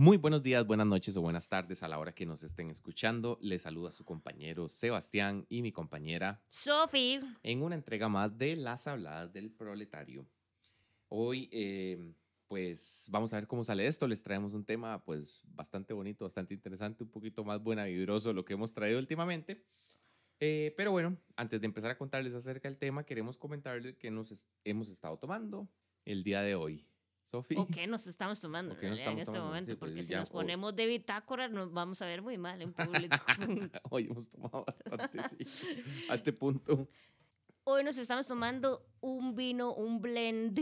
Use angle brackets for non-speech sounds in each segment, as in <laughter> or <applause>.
Muy buenos días, buenas noches o buenas tardes a la hora que nos estén escuchando. Les saluda su compañero Sebastián y mi compañera Sofi. en una entrega más de Las Habladas del Proletario. Hoy, eh, pues vamos a ver cómo sale esto. Les traemos un tema, pues bastante bonito, bastante interesante, un poquito más buena vibroso de lo que hemos traído últimamente. Eh, pero bueno, antes de empezar a contarles acerca del tema, queremos comentarles que nos es- hemos estado tomando el día de hoy. Sofi. ¿O qué <laughs> nos estamos tomando ¿O en, realidad en estamos este tomando? momento? Sí, pues, Porque si ya, nos ponemos de bitácora nos vamos a ver muy mal en público. <laughs> Hoy hemos tomado bastante, sí. A este punto. Hoy nos estamos tomando un vino, un blend.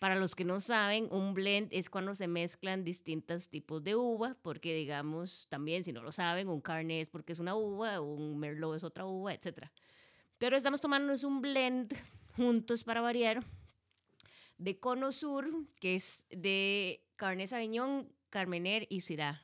Para los que no saben, un blend es cuando se mezclan distintos tipos de uva, porque digamos, también si no lo saben, un carne es porque es una uva, un merlot es otra uva, etc. Pero estamos tomándonos un blend juntos para variar de Cono Sur, que es de carne sauvignon, carmener y syrah.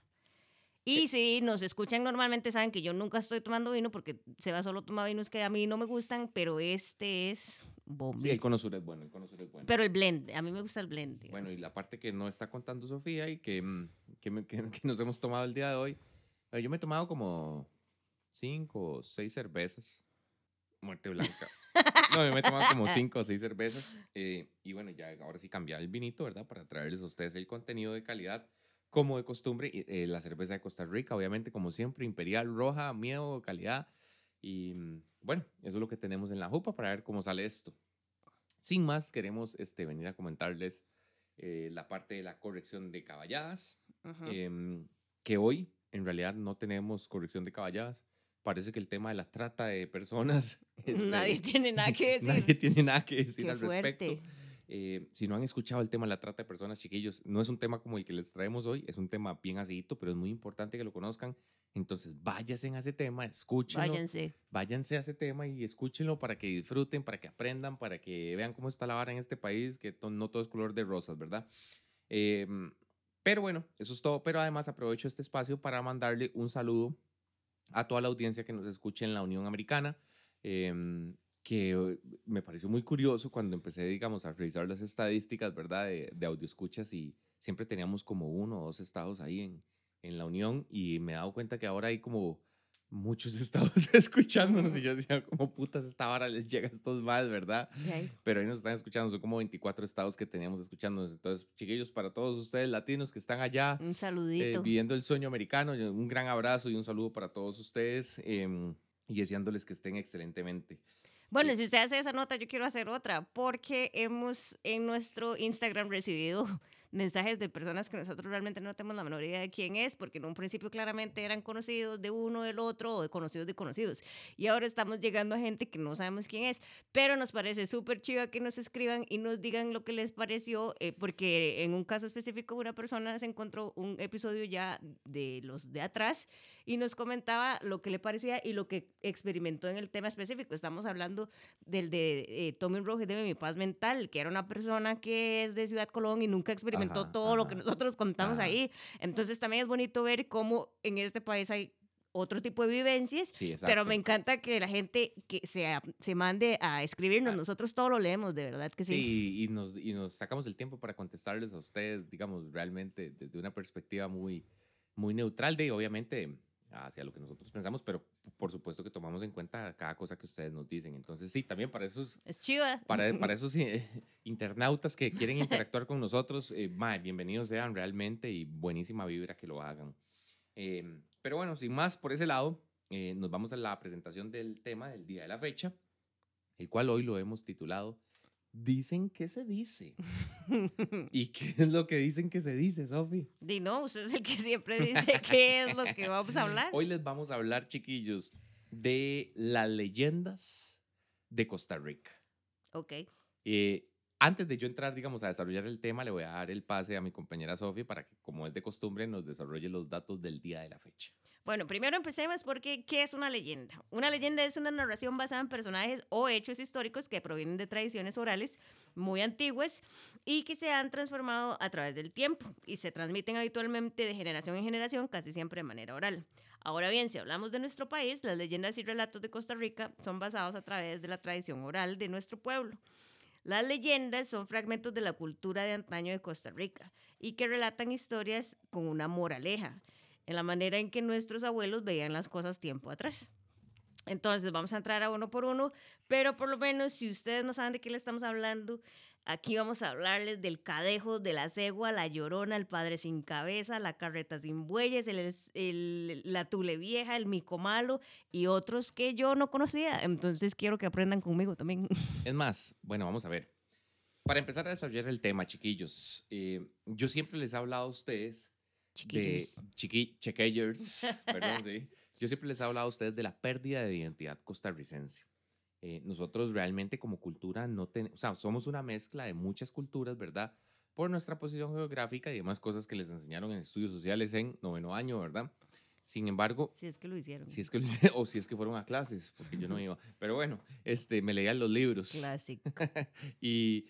Y si nos escuchan normalmente saben que yo nunca estoy tomando vino porque Seba solo toma vinos que a mí no me gustan, pero este es bombín. Sí, el cono sur es bueno, el cono sur es bueno. Pero el blend, a mí me gusta el blend. digamos. Bueno, y la parte que no está contando Sofía y que, mm, que, me- <laughs> que- que nos hemos tomado el día de hoy, eh, yo me he tomado como cinco o seis cervezas. Muerte blanca. <laughs> No, yo me he tomado como cinco o seis cervezas. eh, y bueno, ya ahora sí cambiar el vinito, ¿verdad? Para traerles a ustedes el contenido de calidad, como de costumbre. eh, la cerveza de Costa Rica, obviamente, como siempre, imperial, roja, miedo, calidad. Y mm, bueno, eso es lo que tenemos en la jupa para ver cómo sale esto. Sin más, queremos este, venir a comentarles eh, la parte de la corrección de caballadas, Ujú. em, que hoy en realidad no tenemos corrección de caballadas. Parece que el tema de la trata de personas... <laughs> este, Nadie tiene nada que <laughs> decir. nadie tiene nada que decir Qué al respecto. fuerte. Eh, si no han escuchado el tema de la trata de personas, chiquillos, no es un tema como el que les traemos hoy, es un tema bien acidito, pero es muy importante que lo conozcan. Entonces, váyanse a ese tema, escúchenlo, Váyanse. váyanse a ese tema y escúchenlo para que disfruten, para que aprendan, para que vean cómo está la vara en este país, que to- no todo es color de rosas, ¿verdad? Em, pero bueno, eso es todo. Pero además aprovecho este espacio para mandarle un saludo a toda la audiencia que nos escuche en la Unión Americana, em, que eh, me pareció muy curioso cuando empecé, digamos, a revisar las estadísticas, ¿verdad? De, de audio escuchas y siempre teníamos como uno o dos estados ahí en, en la Unión y me he dado cuenta que ahora hay como muchos <laughs> estados escuchándonos y yo decía, como putas esta vara les llega a estos más, ¿verdad? Ok. Pero ahí nos están escuchando, son como 24 estados que teníamos escuchándonos. Entonces, chiquillos, para todos ustedes latinos que están allá Un eh, saludito. viviendo el sueño americano, un gran abrazo y un saludo para todos ustedes em, y deseándoles que estén excelentemente. Bueno, si usted hace esa nota, yo quiero hacer otra, porque hemos en nuestro Instagram recibido mensajes de personas que nosotros realmente no tenemos la menor idea de quién es, porque en un principio claramente eran conocidos de uno, del otro, o de conocidos de conocidos. Y ahora estamos llegando a gente que no sabemos quién es, pero nos parece súper chiva que nos escriban y nos digan lo que les pareció, eh, porque en un caso específico una persona se encontró un episodio ya de los de atrás y nos comentaba lo que le parecía y lo que experimentó en el tema específico. Estamos hablando del de eh, Tommy Rojas de Mi Paz Mental, que era una persona que es de Ciudad Colón y nunca experimentó Ajá, todo lo que ajá, nosotros contamos ajá. ahí. Entonces también es bonito ver cómo en este país hay otro tipo de vivencias. Sí. Pero me encanta que la gente que se, se mande a escribirnos. Ah. Nosotros todo lo leemos, de verdad que sí. Sí, y nos, y nos sacamos el tiempo para contestarles a ustedes, digamos, realmente desde una perspectiva muy, muy neutral de, obviamente, hacia lo que nosotros pensamos, pero por supuesto que tomamos en cuenta cada cosa que ustedes nos dicen. Entonces, sí, también para esos, Es chiva. para, para <laughs> esos eh, <laughs> internautas que quieren interactuar con nosotros, eh, bienvenidos sean realmente y buenísima vibra que lo hagan. Eh, pero bueno, sin más por ese lado, eh, nos vamos a la presentación del tema del día de la fecha, el cual hoy lo hemos titulado Dicen que se dice. <laughs> ¿Y qué es lo que dicen que se dice, Sofi? Di no, usted es el que siempre dice qué es lo que vamos a hablar. Hoy les vamos a hablar, chiquillos, de las leyendas de Costa Rica. Ok. Eh, antes de yo entrar, digamos, a desarrollar el tema, le voy a dar el pase a mi compañera Sofi para que, como es de costumbre, nos desarrolle los datos del día de la fecha. Bueno, primero empecemos porque ¿qué es una leyenda? Una leyenda es una narración basada en personajes o hechos históricos que provienen de tradiciones orales muy antiguas y que se han transformado a través del tiempo y se transmiten habitualmente de generación en generación, casi siempre de manera oral. Ahora bien, si hablamos de nuestro país, las leyendas y relatos de Costa Rica son basados a través de la tradición oral de nuestro pueblo. Las leyendas son fragmentos de la cultura de antaño de Costa Rica y que relatan historias con una moraleja, en la manera en que nuestros abuelos veían las cosas tiempo atrás. Entonces vamos a entrar a uno por uno, pero por lo menos si ustedes no saben de qué le estamos hablando, aquí vamos a hablarles del cadejo, de la cegua, la llorona, el padre sin cabeza, la carreta sin bueyes, el, la tule vieja, el mico malo y otros que yo no conocía. Entonces quiero que aprendan conmigo también. <laughs> Es más, bueno, vamos a ver. Para empezar a desarrollar el tema, chiquillos, eh, yo siempre les he hablado a ustedes Chiquillos. de chiqui, chequillers, <laughs> perdón, sí. Yo siempre les he hablado a ustedes de la pérdida de identidad costarricense. Eh, nosotros realmente como cultura no tenemos, o sea, somos una mezcla de muchas culturas, ¿verdad? Por nuestra posición geográfica y demás cosas que les enseñaron en estudios sociales en noveno año, ¿verdad? Sin embargo, Si es que lo hicieron. si es que lo hice- o si es que fueron a clases, porque yo no <laughs> iba. Pero bueno, este, me leían los libros. Clásico. <laughs> y,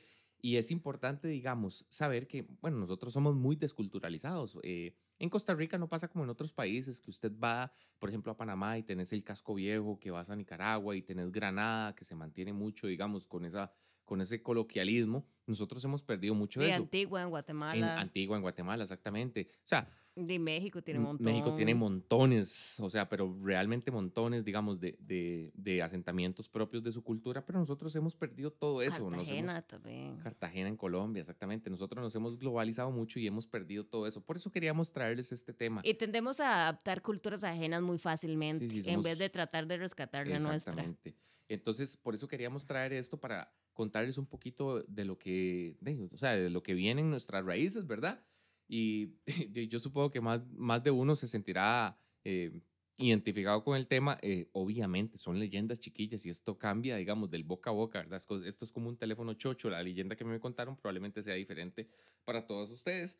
y es importante, digamos, saber que, bueno, nosotros somos muy desculturalizados. Eh, en Costa Rica no pasa como en otros países, que usted va, por ejemplo, a Panamá y tenés el casco viejo, que vas a Nicaragua y tenés Granada, que se mantiene mucho, digamos, con, esa, con ese coloquialismo. Nosotros hemos perdido mucho De eso. Antigua, en En Guatemala. Antigua, en Guatemala, exactamente. O sea, de México tiene un M- montón. México tiene montones, o sea, pero realmente montones, digamos, de, de, de asentamientos propios de su cultura, pero nosotros hemos perdido todo eso. nos hemos- Cartagena también. Cartagena en Colombia, exactamente. Nosotros nos hemos globalizado mucho y hemos perdido todo eso. Por eso queríamos traerles este tema. Y tendemos a adaptar culturas ajenas muy fácilmente, sí, en somos- vez de tratar de rescatar la nuestra. Exactamente. Entonces, por eso queríamos traer esto para contarles un poquito de lo que, de, o sea, de lo que vienen nuestras raíces, ¿verdad? Y <laughs> yo supongo que más, más de uno se sentirá eh, identificado con el tema. Eh, obviamente, son leyendas chiquillas y esto cambia, digamos, del boca a boca, ¿verdad? Esto es como un teléfono chocho. La leyenda que me contaron probablemente sea diferente para todos ustedes,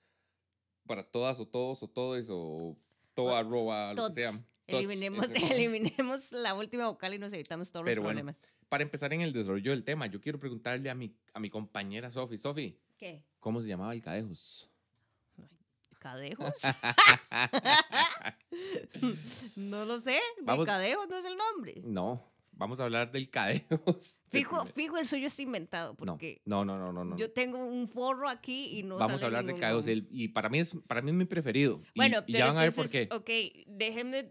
para todas o todos o todos o todo arroba, lo que sea. Tots, Eliminemos, <laughs> eliminemos la última vocal y nos evitamos todos Pero los bueno, problemas. para empezar en el desarrollo del tema, yo quiero preguntarle a mi, a mi compañera Sofi. Sofi, ¿Qué? ¿cómo se llamaba el cadejos? ¿Cadejos? <laughs> <laughs> no lo sé. De Vamos- Cadejos no es el nombre. no, vamos a hablar del cadejos. <laughs> de Fijo, fijo, el suyo es inventado no, porque no, no, no, no, no. yo tengo un forro aquí y no vamos a sale hablar de ningún nombre. el- y para mí es para mí es mi preferido. Y- Bueno, y, pero ya van a ver por qué. entonces, Ok, déjenme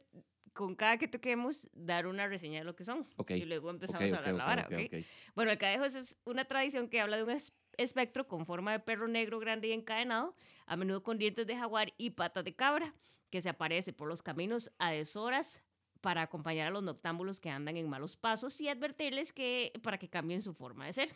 con cada que toquemos dar una reseña de lo que son. Ok, Y luego empezamos Ok, a hablar ok, la vara. Bueno, el cadejos es una tradición que habla de un es- espectro con forma de perro negro grande y encadenado, a menudo con dientes de jaguar y patas de cabra, que se aparece por los caminos a deshoras para acompañar a los noctámbulos que andan en malos pasos y advertirles que para que cambien su forma de ser.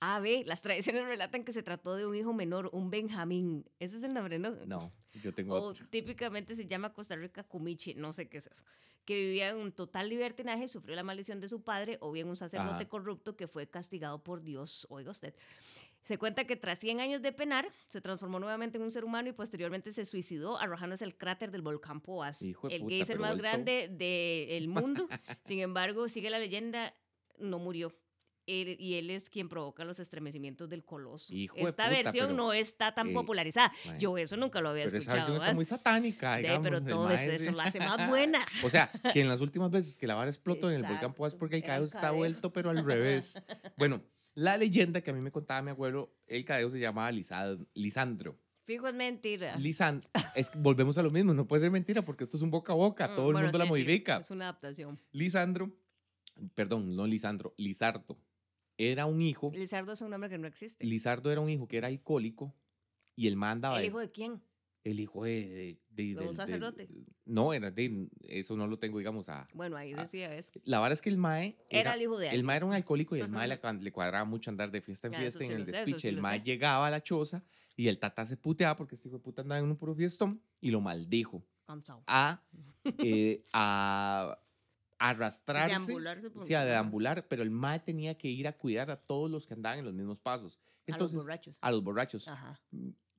A, B, las tradiciones relatan que se trató de un hijo menor, un Benjamín. Ese es el nombre, ¿no? No, yo tengo O otro. típicamente se llama Costa Rica Cumichi, no sé qué es eso, que vivía en un total libertinaje, sufrió la maldición de su padre o bien un sacerdote Ajá. corrupto que fue castigado por Dios, oiga usted. Se cuenta que tras 100 años de penar, se transformó nuevamente en un ser humano y posteriormente se suicidó arrojándose al cráter del volcán Poás, Hijo de el puta, geyser pero más grande del <laughs> mundo. Sin embargo, sigue la leyenda, no murió. Él- y él es quien provoca los estremecimientos del coloso. Hijo de Esta puta, versión pero, no está tan eh, popularizada. Bueno, Yo eso nunca lo había pero esa escuchado. versión está ¿verdad? muy satánica, De, digamos. pero el todo eso, la hace más <laughs> buena. O sea, que en las últimas veces que la vara explotó en el volcán Exacto, <laughs> porque el el cadeo está vuelto, pero al revés. Bueno, la leyenda que a mí me contaba mi abuelo, el cadeo se llamaba Lisandro. Fijo es mentira. Lisan, es volvemos a lo mismo, no puede ser mentira porque esto es un boca a boca, Mm, todo el mundo la sí, sí, modifica. es una adaptación. Lisandro, perdón, no Lisandro, Lizardo, era un hijo, Lizardo es un nombre que no existe. Lizardo era un hijo que era alcohólico y el man andaba ¿El hijo de quién? El hijo de, de- de- ¿De un sacerdote? no, era de, eso no lo tengo, digamos, a... Bueno, ahí Ah, decía eso. La verdad es que el mae Era el hijo de El mae era un alcohólico y el mae le, cuadraba mucho andar de fiesta en Ya, fiesta sí en el despiche. sí el mae llegaba a la choza y el tata se puteaba porque este hijo de puta andaba en un puro fiestón y lo maldijo Cansado. a, <laughs> eh, a arrastrarse. Deambularse por Sí, a deambular, pero el mae tenía que ir a cuidar a todos los que andaban en los mismos pasos. A los Entonces, borrachos. a los borrachos. Ajá.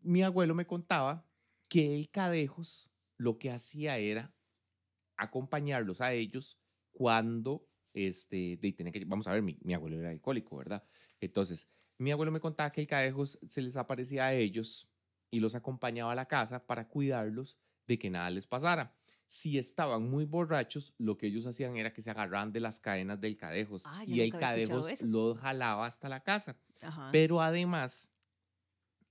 Mi abuelo me contaba que el cadejos lo que hacía era acompañarlos a ellos cuando, este, de, tenía que, vamos a ver, mi, mi abuelo era alcohólico, ¿verdad? Entonces, mi abuelo me contaba que el cadejos se les aparecía a ellos y los acompañaba a la casa para cuidarlos de que nada les pasara. si estaban muy borrachos, lo que ellos hacían era que se agarraban de las cadenas del cadejos Ah, y el cadejos los jalaba hasta la casa. Ajá. Pero además,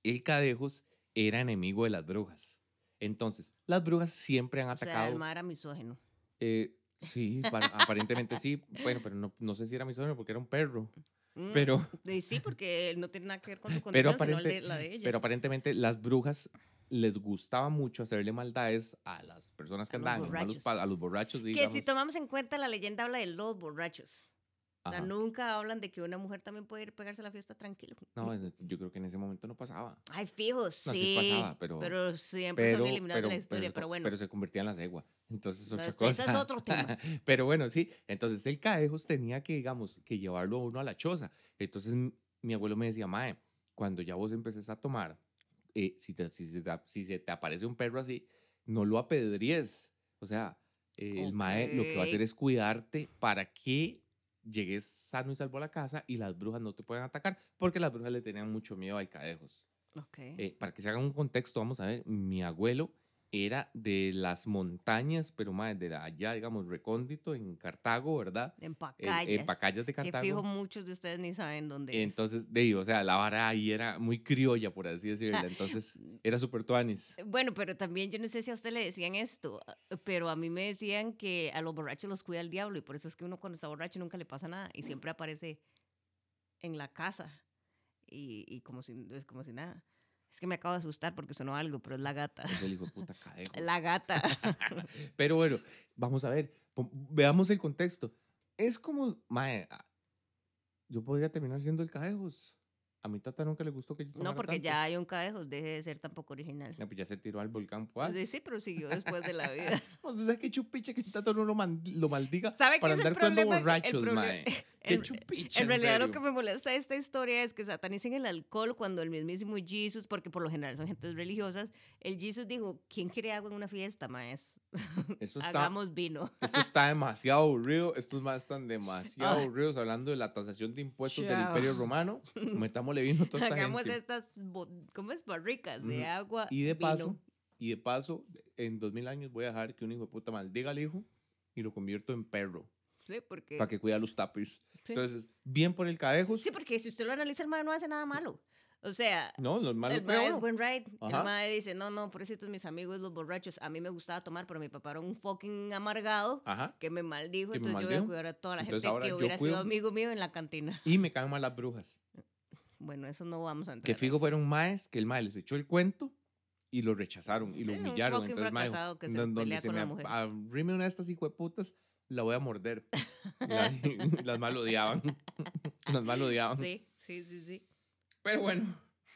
el cadejos era enemigo de las brujas. Entonces, las brujas siempre han o sea, atacado. el ma era misógeno. eh, <laughs> sí, aparentemente sí. Bueno, pero no, no sé si era misógino porque era un perro. Mm, Pero, y sí, porque él no tiene nada que ver con su <laughs> Pero condición, sino el aparente- de- la de ellas. pero aparentemente las brujas les gustaba mucho hacerle maldades a las personas que andaban a los borrachos, que digamos. si tomamos en cuenta la leyenda habla de los borrachos. O sea, Ajá. nunca hablan de que una mujer también puede ir a pegarse a la fiesta tranquilo. No, es- yo creo que en ese momento no pasaba. Ay, fijos, No, sí pasaba, pero- siempre son eliminados de la historia, se- pero, bueno. pero se convertía en la cegua. Entonces, otra ese- cosa. es otro tema. <laughs> pero bueno, sí. Entonces, el cadejos tenía que, digamos, que llevarlo a uno a la choza. Entonces, m- mi abuelo me decía, Mae, cuando ya vos empeces a tomar, eh, si, te- si, se te, si se te aparece un perro así, no lo apedries. O sea, eh, el Mae lo que va a hacer Ok. es cuidarte para que llegues sano y salvo a la casa y las brujas no te puedan atacar, porque las brujas le tenían mucho miedo al cadejos. Ok. Eh, para que se hagan un contexto, vamos a ver, mi abuelo era de las montañas, pero más de allá, digamos, recóndito en Cartago, ¿verdad? en En- Pacayas. En Pacayas de Que fijo Cartago. muchos de ustedes ni saben dónde es. Entonces, de ahí, o sea, la vara ahí era muy criolla, por así decirlo. <laughs> Entonces, era súper tuanis. Bueno, pero también yo no sé si a usted le decían esto, ah, pero a mí me decían que a los borrachos los cuida el diablo y por eso es que uno cuando está borracho nunca le pasa nada y siempre aparece en la casa y, y como, si, como si nada. Es que me acabo de asustar porque sonó algo, pero es la gata. Es el hijo de puta <laughs> cadejos. La gata. <laughs> Pero bueno, vamos a ver, veamos el contexto. Es como, mae, ah, yo podría terminar siendo el cadejos. A mi tata nunca le gustó que yo tomara No, porque tanto. ya hay un cadejos, deje de ser tan poco original. No, pues ya se tiró al volcán Pues Poás. sí, sí, pero siguió después de la vida. O <laughs> sea, ¿sabes qué chupiche que tanto no lo, man- lo maldiga ¿Sabe qué para andar cuando borrachos, mae? <laughs> Qué en- chupiche, En realidad lo serio. que me molesta de esta historia es que satanicen el alcohol cuando el mismísimo Jesus, porque por lo general son gentes religiosas, el Jesus dijo, ¿quién quiere agua en una fiesta, maes? <laughs> Eso está, Hagamos vino. esto está demasiado aburrido. Estos más están demasiado aburridos hablando de la tasación de impuestos del Chao. Imperio Romano. Metámosle vino toda esta Hagamos gente. estas, ¿cómo es? Barricas de Ujú. agua. Y de vino. paso, y de paso, en dos mil años voy a dejar que un hijo de puta maldiga al hijo y lo convierto en perro Sí, porque... para que cuida los tapis. sí. Entonces, bien por el cadejos. Sí, porque si usted lo analiza, el mae no hace nada malo. O sea, No, los malos el mae es buen ride. Ajá. El mae dice, no, no, pobrecitos mis amigos, los borrachos. A mí me gustaba tomar, pero mi papá era un fucking amargado Ajá. que me maldijo. Que me entonces yo voy a maldijo. cuidar a toda la Entonces gente que hubiera sido amigo mío en la cantina. Y me caen mal las brujas. Bueno, eso no vamos a entrar. Que fijo fueron maes que el mae les echó el cuento y lo rechazaron y lo Sí, un humillaron. fucking Entonces, mae, que se "Don- donde pelea se con me las ap- mujeres". arrime una de estas hijueputas, la voy a morder. <laughs> La- <laughs> las mal odiaban. <laughs> las mal odiaban. Sí, sí, sí, sí. Pero bueno,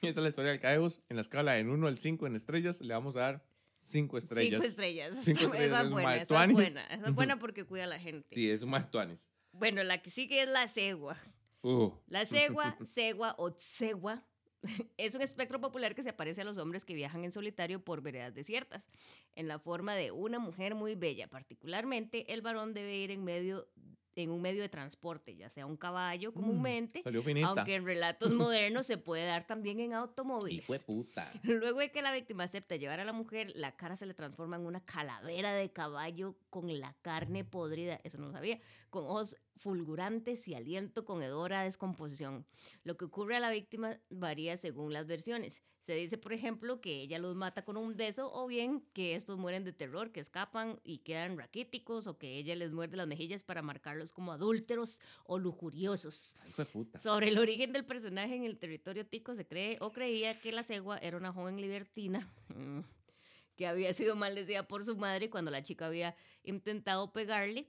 esa es la historia del Caegos. En la escala del 1 al 5 en estrellas, le vamos a dar 5 estrellas. Cinco estrellas. Cinco Esa estrellas, es es buena, esa es buena. Esa es buena porque cuida a la gente. Sí, es un Tuanis. Bueno, la que sigue es la cegua. Uh, La cegua, cegua o tsegua <laughs> es un espectro popular que se aparece a los hombres que viajan en solitario por veredas desiertas, en la forma de una mujer muy bella. Particularmente, el varón debe ir en medio en un medio de transporte, ya sea un caballo comúnmente, salió finita. aunque en relatos <laughs> modernos se puede dar también en automóviles. Hijo de puta. <laughs> Luego de que la víctima acepta llevar a la mujer, la cara se le transforma en una calavera de caballo con la carne podrida, eso no lo sabía, con ojos fulgurantes y aliento con hedor a descomposición. Lo que ocurre a la víctima varía según las versiones. Se dice, por ejemplo, que ella los mata con un beso o bien que estos mueren de terror, que escapan y quedan raquíticos o que ella les muerde las mejillas para marcarlos como adúlteros o lujuriosos. Puta. Sobre el origen del personaje en el territorio tico se cree o creía que la cegua era una joven libertina mm, que había sido maldecida por su madre cuando la chica había intentado pegarle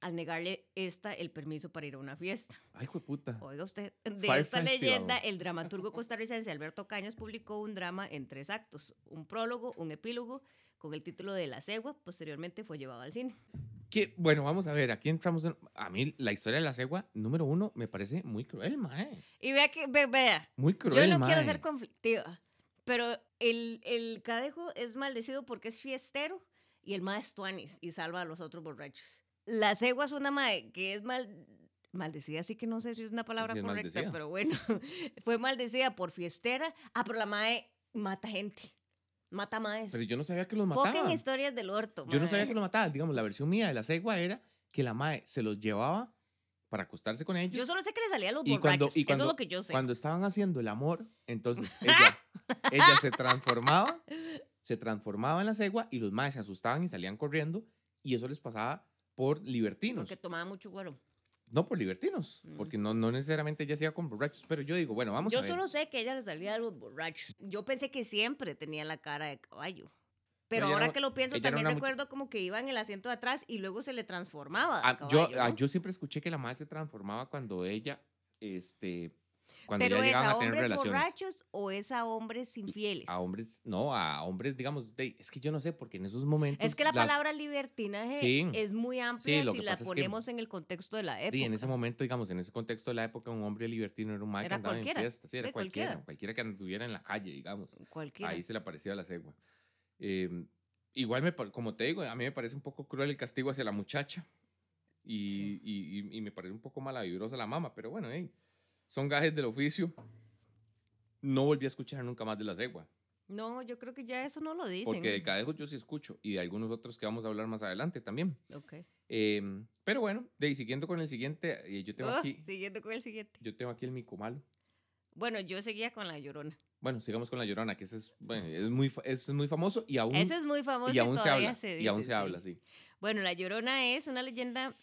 al negarle esta el permiso para ir a una fiesta. Ay, puta. Oiga usted, de Fire esta Festival. leyenda, el dramaturgo costarricense Alberto Cañas publicó un drama en tres actos, un prólogo, un epílogo, con el título de La cegua, posteriormente fue llevado al cine. Que, bueno, vamos a ver, aquí entramos en... A mí la historia de la cegua, número uno, me parece muy cruel, mae. Y vea que, ve- vea, Muy cruel, Yo no quiero mae. ser conflictiva, pero el, el cadejo es maldecido porque es fiestero y el mae es tuanis y salva a los otros borrachos. La cegua es una mae que es mal, maldecida, así que no sé si es una palabra Sí, correcta, pero bueno, <laughs> fue maldecida por fiestera. Ah, pero la mae mata gente. Mata más. Pero yo no sabía que los mataba. historias del orto. Yo no sabía mae. que los mataba. Digamos, la versión mía de la cegua era que la mae se los llevaba para acostarse con ellos. Yo solo sé que le salía a los Y cuando- borrachos. y cuando- Eso es lo que yo sé. Cuando estaban haciendo el amor, entonces <laughs> ella, ella se transformaba, se transformaba en la cegua y los maes se asustaban y salían corriendo y eso les pasaba por libertinos. Porque tomaba mucho güero. No por libertinos, Mm. porque no, no necesariamente ella se iba con borrachos, pero yo digo, bueno, vamos Yo a ver. solo sé que ella le salía a los borrachos. Yo pensé que siempre tenía la cara de caballo. Pero ahora que lo pienso, también mucha- recuerdo como que iba en el asiento de atrás y luego se le transformaba. de Ah, caballo, yo, ah, yo siempre escuché que la madre se transformaba cuando ella, este, cuando Pero ya es a a hombres relaciones. borrachos o es a hombres infieles. A hombres, no, a hombres, digamos, de- es que yo no sé, porque en esos momentos. Es que la las- palabra libertinaje Sí. es muy amplia lo si la pasa es que- ponemos en el contexto de la época. Sí, en ese momento, digamos, en ese contexto de la época, un hombre libertino era un mae que andaba cualquiera, en fiestas, sí, era sí, cualquiera, cualquiera. cualquiera, que anduviera en la calle, digamos. Cualquiera. Ahí se le aparecía la cegua. Eh, igual, me, como te digo, a mí me parece un poco cruel el castigo hacia la muchacha y, Sí. y- y- y me parece un poco malavibrosa la mama, pero bueno, hey, son gajes del oficio. No volví a escuchar nunca más de la cegua, No, yo creo que ya eso no lo dicen. porque de Cadejo yo sí escucho y de algunos otros que vamos a hablar más adelante también. Ok. Eh, pero bueno, de ahí, siguiendo con el siguiente, eh, yo tengo Ah, aquí, Siguiendo con el siguiente. yo tengo aquí el micomalo. Bueno, yo seguía con la llorona. Bueno, sigamos con la Llorona, que ese es, bueno, es, muy, es muy famoso y aún, Ese es muy famoso y aún se todavía habla. se y aún dice, se sí. habla, sí. Bueno, La Llorona es una leyenda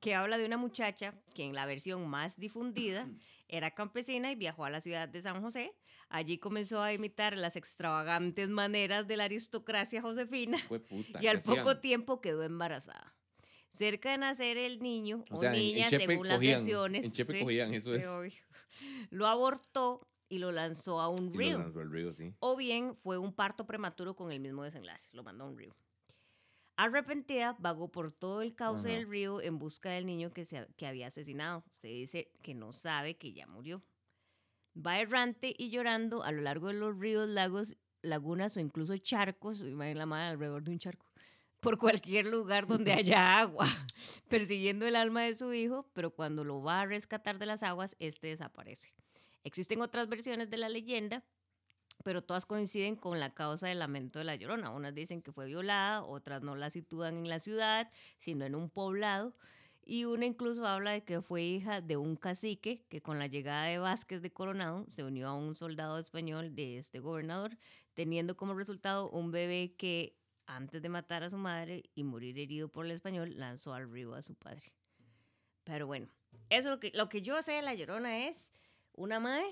que habla de una muchacha que en la versión más difundida <clears throat> era campesina y viajó a la ciudad de San José. Allí comenzó a imitar las extravagantes maneras de la aristocracia josefina Fue puta. y al poco tiempo quedó embarazada. Cerca de nacer el niño O o, sea, en- en niña, según las cogían, versiones, en Chepe sí, cogían, eso sí, es. obvio, lo abortó y lo lanzó a un Y lo río. lanzó al río, sí. O bien fue un parto prematuro con el mismo desenlace, lo mandó a un río. Arrepentida, vagó por todo el cauce Ajá. del río en busca del niño que, se, que había asesinado. Se dice que no sabe que ya murió. Va errante y llorando a lo largo de los ríos, lagos, lagunas o incluso charcos, imagínate la madre alrededor de un charco, <laughs> por cualquier lugar donde <laughs> haya agua, <laughs> persiguiendo el alma de su hijo, pero cuando lo va a rescatar de las aguas, este desaparece. Existen otras versiones de la leyenda, pero todas coinciden con la causa del lamento de la llorona. Unas dicen que fue violada, otras no la sitúan en la ciudad, sino en un poblado. Y una incluso habla de que fue hija de un cacique que con la llegada de Vázquez de Coronado se unió a un soldado español de este gobernador, teniendo como resultado un bebé que antes de matar a su madre y morir herido por el español, lanzó al río a su padre. Pero bueno, eso lo que, lo que yo sé de la llorona es una madre,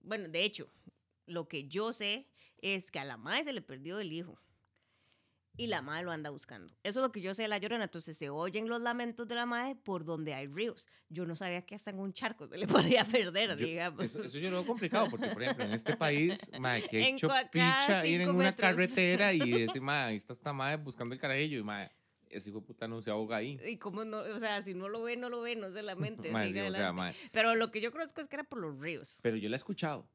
bueno, de hecho, lo que yo sé es que a la madre se le perdió el hijo y la madre lo anda buscando. Eso es lo que yo sé de la llorona. Entonces se oyen los lamentos de la madre por donde hay ríos. Yo no sabía que hasta en un charco se le <laughs> podía perder, Yo- digamos. eso, eso yo lo veo complicado, porque, por ejemplo, en este país, madre, que <laughs> En hecho picha ir en una metros. carretera y <laughs> decir, madre, ahí está esta madre buscando el carajillo y, madre, ese hijo de puta no se ahoga ahí. Y cómo no, o sea, si no lo ve, no lo ve, no se lamente. Madre, siga sí, o sea, madre, Pero lo que yo conozco es que era por los ríos. pero yo la he escuchado.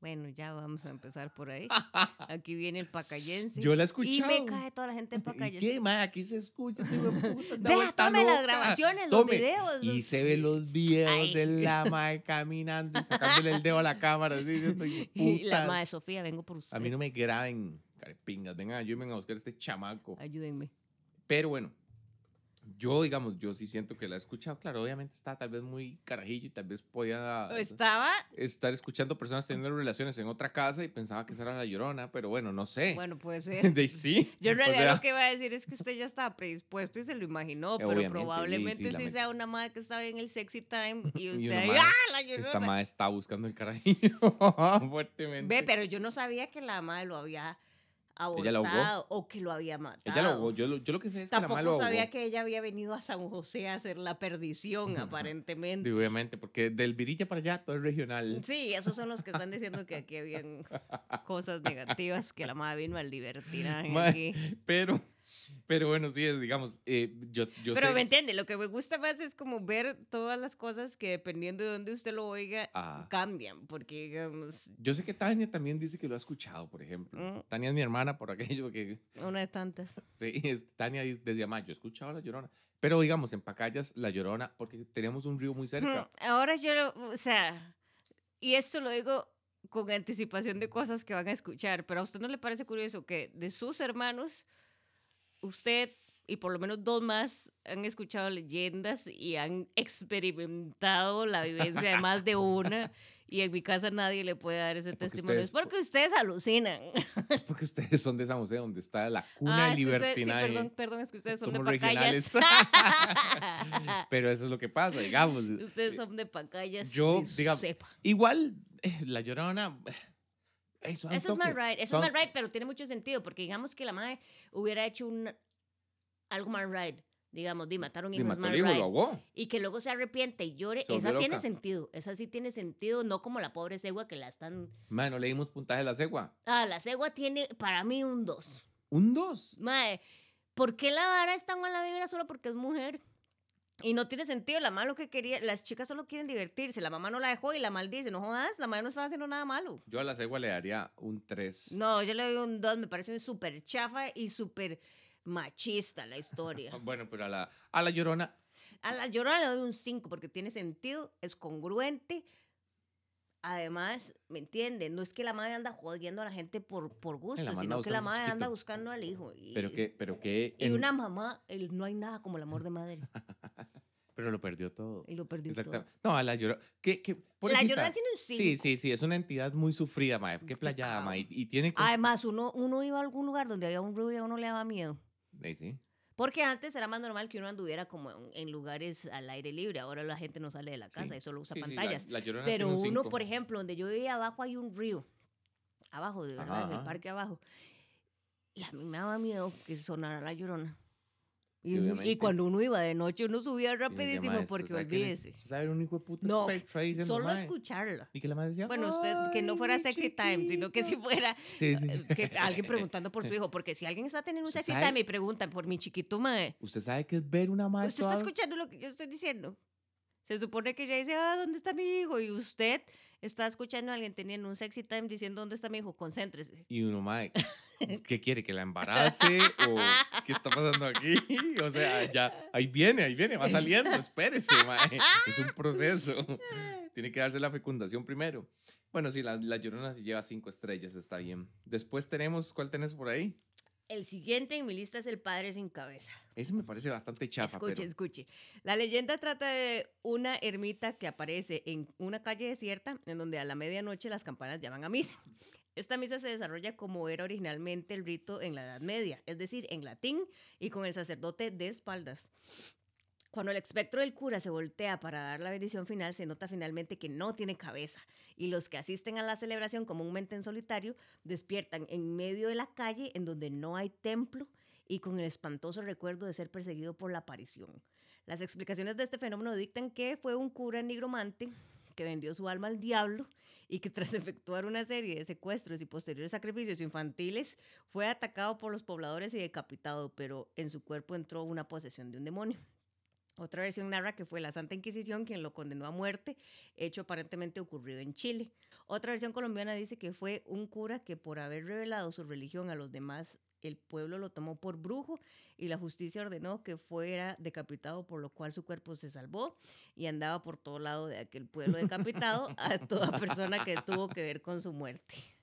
Bueno, ya vamos a empezar por ahí. <laughs> Aquí viene el pacayense. Yo la he y me cae toda la gente <laughs> ¿Y pacayense. qué, madre? Aquí se escucha este <laughs> Vea, tome las loca. grabaciones, los Tome. videos. Y los- se ve los videos Ay. de la madre caminando y sacándole el dedo a la cámara. así, diciendo, "Hijo de Y la putas". madre Sofía, vengo por usted. A mí no me graben, carepingas. Vengan, ayúdenme a buscar a este chamaco. Ayúdenme. Pero bueno, yo, digamos, yo sí siento que la he escuchado. Claro, obviamente está tal vez muy carajillo y tal vez podía Estaba, estar escuchando personas teniendo relaciones en otra casa y pensaba que esa era la llorona, pero bueno, no sé. bueno, puede <laughs> ser. De sí. Yo en O realidad sea, lo que iba a decir es que usted ya estaba predispuesto y se lo imaginó, pero probablemente sí, sea una madre que estaba en el sexy time <laughs> y usted una ahí, madre- ¡ah, la llorona! Esta madre está buscando el carajillo <laughs> fuertemente. Ve, pero yo no sabía que la madre lo había. Abortado o que lo había matado. Ella lo. Yo, lo- yo lo que sé es que la Tampoco lo ahogó. sabía que ella había venido a San José a hacer la perdición, <laughs> aparentemente. Sí, obviamente, porque del Virilla para allá todo es regional. Sí, esos son los que están diciendo que aquí habían <laughs> cosas negativas, que la madre vino al libertinaje. Pero, pero bueno, sí, es, digamos, eh, yo, yo Pero sé- me entiende, lo que me gusta más es como ver todas las cosas que dependiendo de dónde usted lo oiga, Ajá. cambian, porque digamos, Yo sé que Tania también dice que lo ha escuchado, por ejemplo. Mm. Tania es mi hermana por <laughs> aquello que, una de tantas. sí, es, Tania decía, más, yo he escuchado La Llorona. Pero digamos, en Pacayas, La Llorona, porque teníamos un río muy cerca. Mm, Ahora yo, lo- o sea, y esto lo digo con anticipación de cosas que van a escuchar, pero a usted no le parece curioso que de sus hermanos, usted y por lo menos dos más han escuchado leyendas y han experimentado la vivencia de más de una. Y en mi casa nadie le puede dar ese testimonio. es porque ustedes alucinan. Es porque ustedes son de San José, donde está la cuna ah, de libertinaje. sí, perdón, perdón, es que ustedes son de Pacayas. <laughs> Pero eso es lo que pasa, digamos. Ustedes son de Pacayas. Yo, digamos, igual, eh, la llorona. Eso, eso es mal right, eso es mal right, pero tiene mucho sentido, porque digamos que la madre hubiera hecho un, algo mal right digamos, di mataron hijos mal right, y que luego se arrepiente y llore, esa tiene sentido, esa sí tiene sentido, no como la pobre cegua que la están... Mae, le dimos puntaje a la cegua. Ah, la cegua tiene para mí un 2. ¿Un 2? Mae, ¿por qué la vara está la vibra solo porque es mujer? Y no tiene sentido, la mamá lo que quería, las chicas solo quieren divertirse, la mamá no la dejó y la maldice, no jodas, la mamá no estaba haciendo nada malo. Yo a la cegua le daría un 3. No, yo le doy un 2, me parece súper chafa y súper machista la historia. <laughs> bueno, pero a la, a la llorona. A la llorona le doy un 5 porque tiene sentido, es congruente. Además, ¿me entienden? No es que la madre anda jodiendo a la gente por, por gusto, sino que la madre anda buscando al hijo. Y, pero que, pero que. Y una mamá, el, no hay nada como el amor de madre. <laughs> pero lo perdió todo. Y lo perdió todo. No, a la llorona. ¿Qué, la llorona tiene un 5. Sí, sí, sí, es una entidad muy sufrida, mae. Qué playada, mae. Y, tiene. Además, uno, uno iba a algún lugar donde había un rubio y a uno le daba miedo. sí. Porque antes era más normal que uno anduviera como en, lugares al aire libre. Ahora la gente no sale de la casa y solo usa pantallas. Pero uno, por ejemplo, donde yo vivía abajo hay un río. Abajo, de verdad, en el parque abajo. Y a mí me daba miedo que sonara la llorona. Y, cuando uno iba de noche, uno subía rapidísimo porque olvídese. ¿Se sabe hijo de puta no, solo escucharla. ¿Y que la madre decía? Bueno, usted, que no fuera sexy time, sino que si fuera eh, Que alguien preguntando por su <laughs> hijo. Porque si alguien está teniendo un sexy time y preguntan por mi chiquito madre. ¿Usted sabe qué es ver una madre? ¿Usted está escuchando lo que yo estoy diciendo? Se supone que ella dice, ah, ¿dónde está mi hijo? Y usted está escuchando a alguien teniendo un sexy time diciendo, ¿dónde está mi hijo? Concéntrese. Y uno, mae, <laughs> ¿qué quiere? ¿Que la embarace? ¿O qué está pasando aquí? <laughs> O sea, ya, ahí viene, ahí viene, va saliendo, espérese, mae. Es un proceso. <laughs> Tiene que darse la fecundación primero. Bueno, sí, la, la llorona lleva cinco estrellas, está bien. Después tenemos, ¿cuál tenés por ahí? El siguiente en mi lista es El Padre sin Cabeza. Eso me parece bastante chafa. Escuche, escuche. La leyenda trata de una ermita que aparece en una calle desierta en donde a la medianoche las campanas llaman a misa. Esta misa se desarrolla como era originalmente el rito en la Edad Media, es decir, en latín y con el sacerdote de espaldas. Cuando el espectro del cura se voltea para dar la bendición final, se nota finalmente que no tiene cabeza y los que asisten a la celebración comúnmente en solitario despiertan en medio de la calle en donde no hay templo y con el espantoso recuerdo de ser perseguido por la aparición. Las explicaciones de este fenómeno dictan que fue un cura nigromante que vendió su alma al diablo y que tras efectuar una serie de secuestros y posteriores sacrificios infantiles fue atacado por los pobladores y decapitado, pero en su cuerpo entró una posesión de un demonio. Otra versión narra que fue la Santa Inquisición quien lo condenó a muerte, hecho aparentemente ocurrido en Chile. Otra versión colombiana dice que fue un cura que por haber revelado su religión a los demás, el pueblo lo tomó por brujo y la justicia ordenó que fuera decapitado, por lo cual su cuerpo se salvó y andaba por todo lado de aquel pueblo decapitado a toda persona que tuvo que ver con su muerte.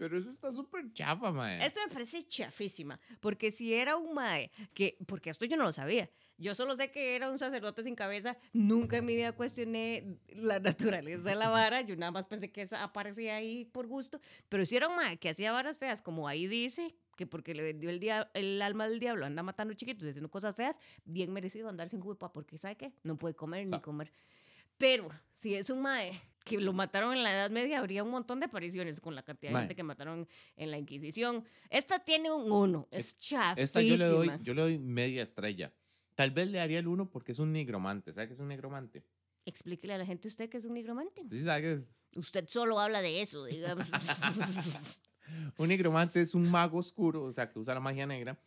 Pero eso está súper chafa, mae. Esto me parece chafísima, porque si era un mae, que, porque esto yo no lo sabía, yo solo sé que era un sacerdote sin cabeza, nunca en mi vida cuestioné la naturaleza de la <laughs> vara, yo nada más pensé que esa aparecía ahí por gusto, pero si era un mae que hacía varas feas, como ahí dice, que porque le vendió el, el alma del diablo, anda matando chiquitos, haciendo cosas feas, bien merecido andar sin culpa, porque ¿sabe qué? No puede comer ni comer. Pero si es un mae que lo mataron en la Edad Media, habría un montón de apariciones con la cantidad de gente que mataron en la Inquisición. Esta tiene un uno, es, chafísima. Esta yo le, doy, yo le doy media estrella. Tal vez le daría el uno porque es un nigromante. ¿Sabe qué es un nigromante? Explíquele a la gente usted qué es un nigromante. Sí, ¿sabe qué es? Usted solo habla de eso, digamos. <laughs> un nigromante es un mago oscuro, o sea, que usa la magia negra.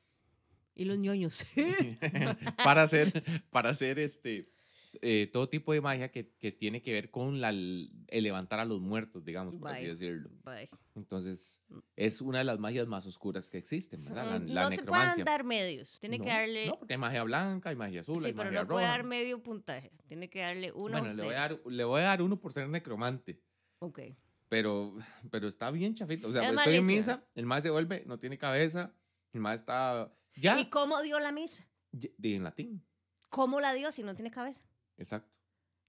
Y los ñoños. <laughs> para hacer, para hacer este eh, todo tipo de magia que, que, tiene que ver con la, el levantar a los muertos, digamos, por así decirlo. Entonces, mm. es una de las magias más oscuras que existen, ¿verdad? La, no se pueden dar medios, tiene que darle... No, porque hay magia blanca, hay magia azul, sí, hay pero no puede dar medio puntaje, tiene que darle uno Bueno, le voy, a dar, le voy a dar uno por ser necromante. Ok. Pero, pero está bien chafito. O sea, Es pues, estoy en misa, el más se vuelve, no tiene cabeza, el más está. Ya. ¿Y cómo dio la misa? de- en latín. ¿Cómo la dio si no tiene cabeza? Exacto.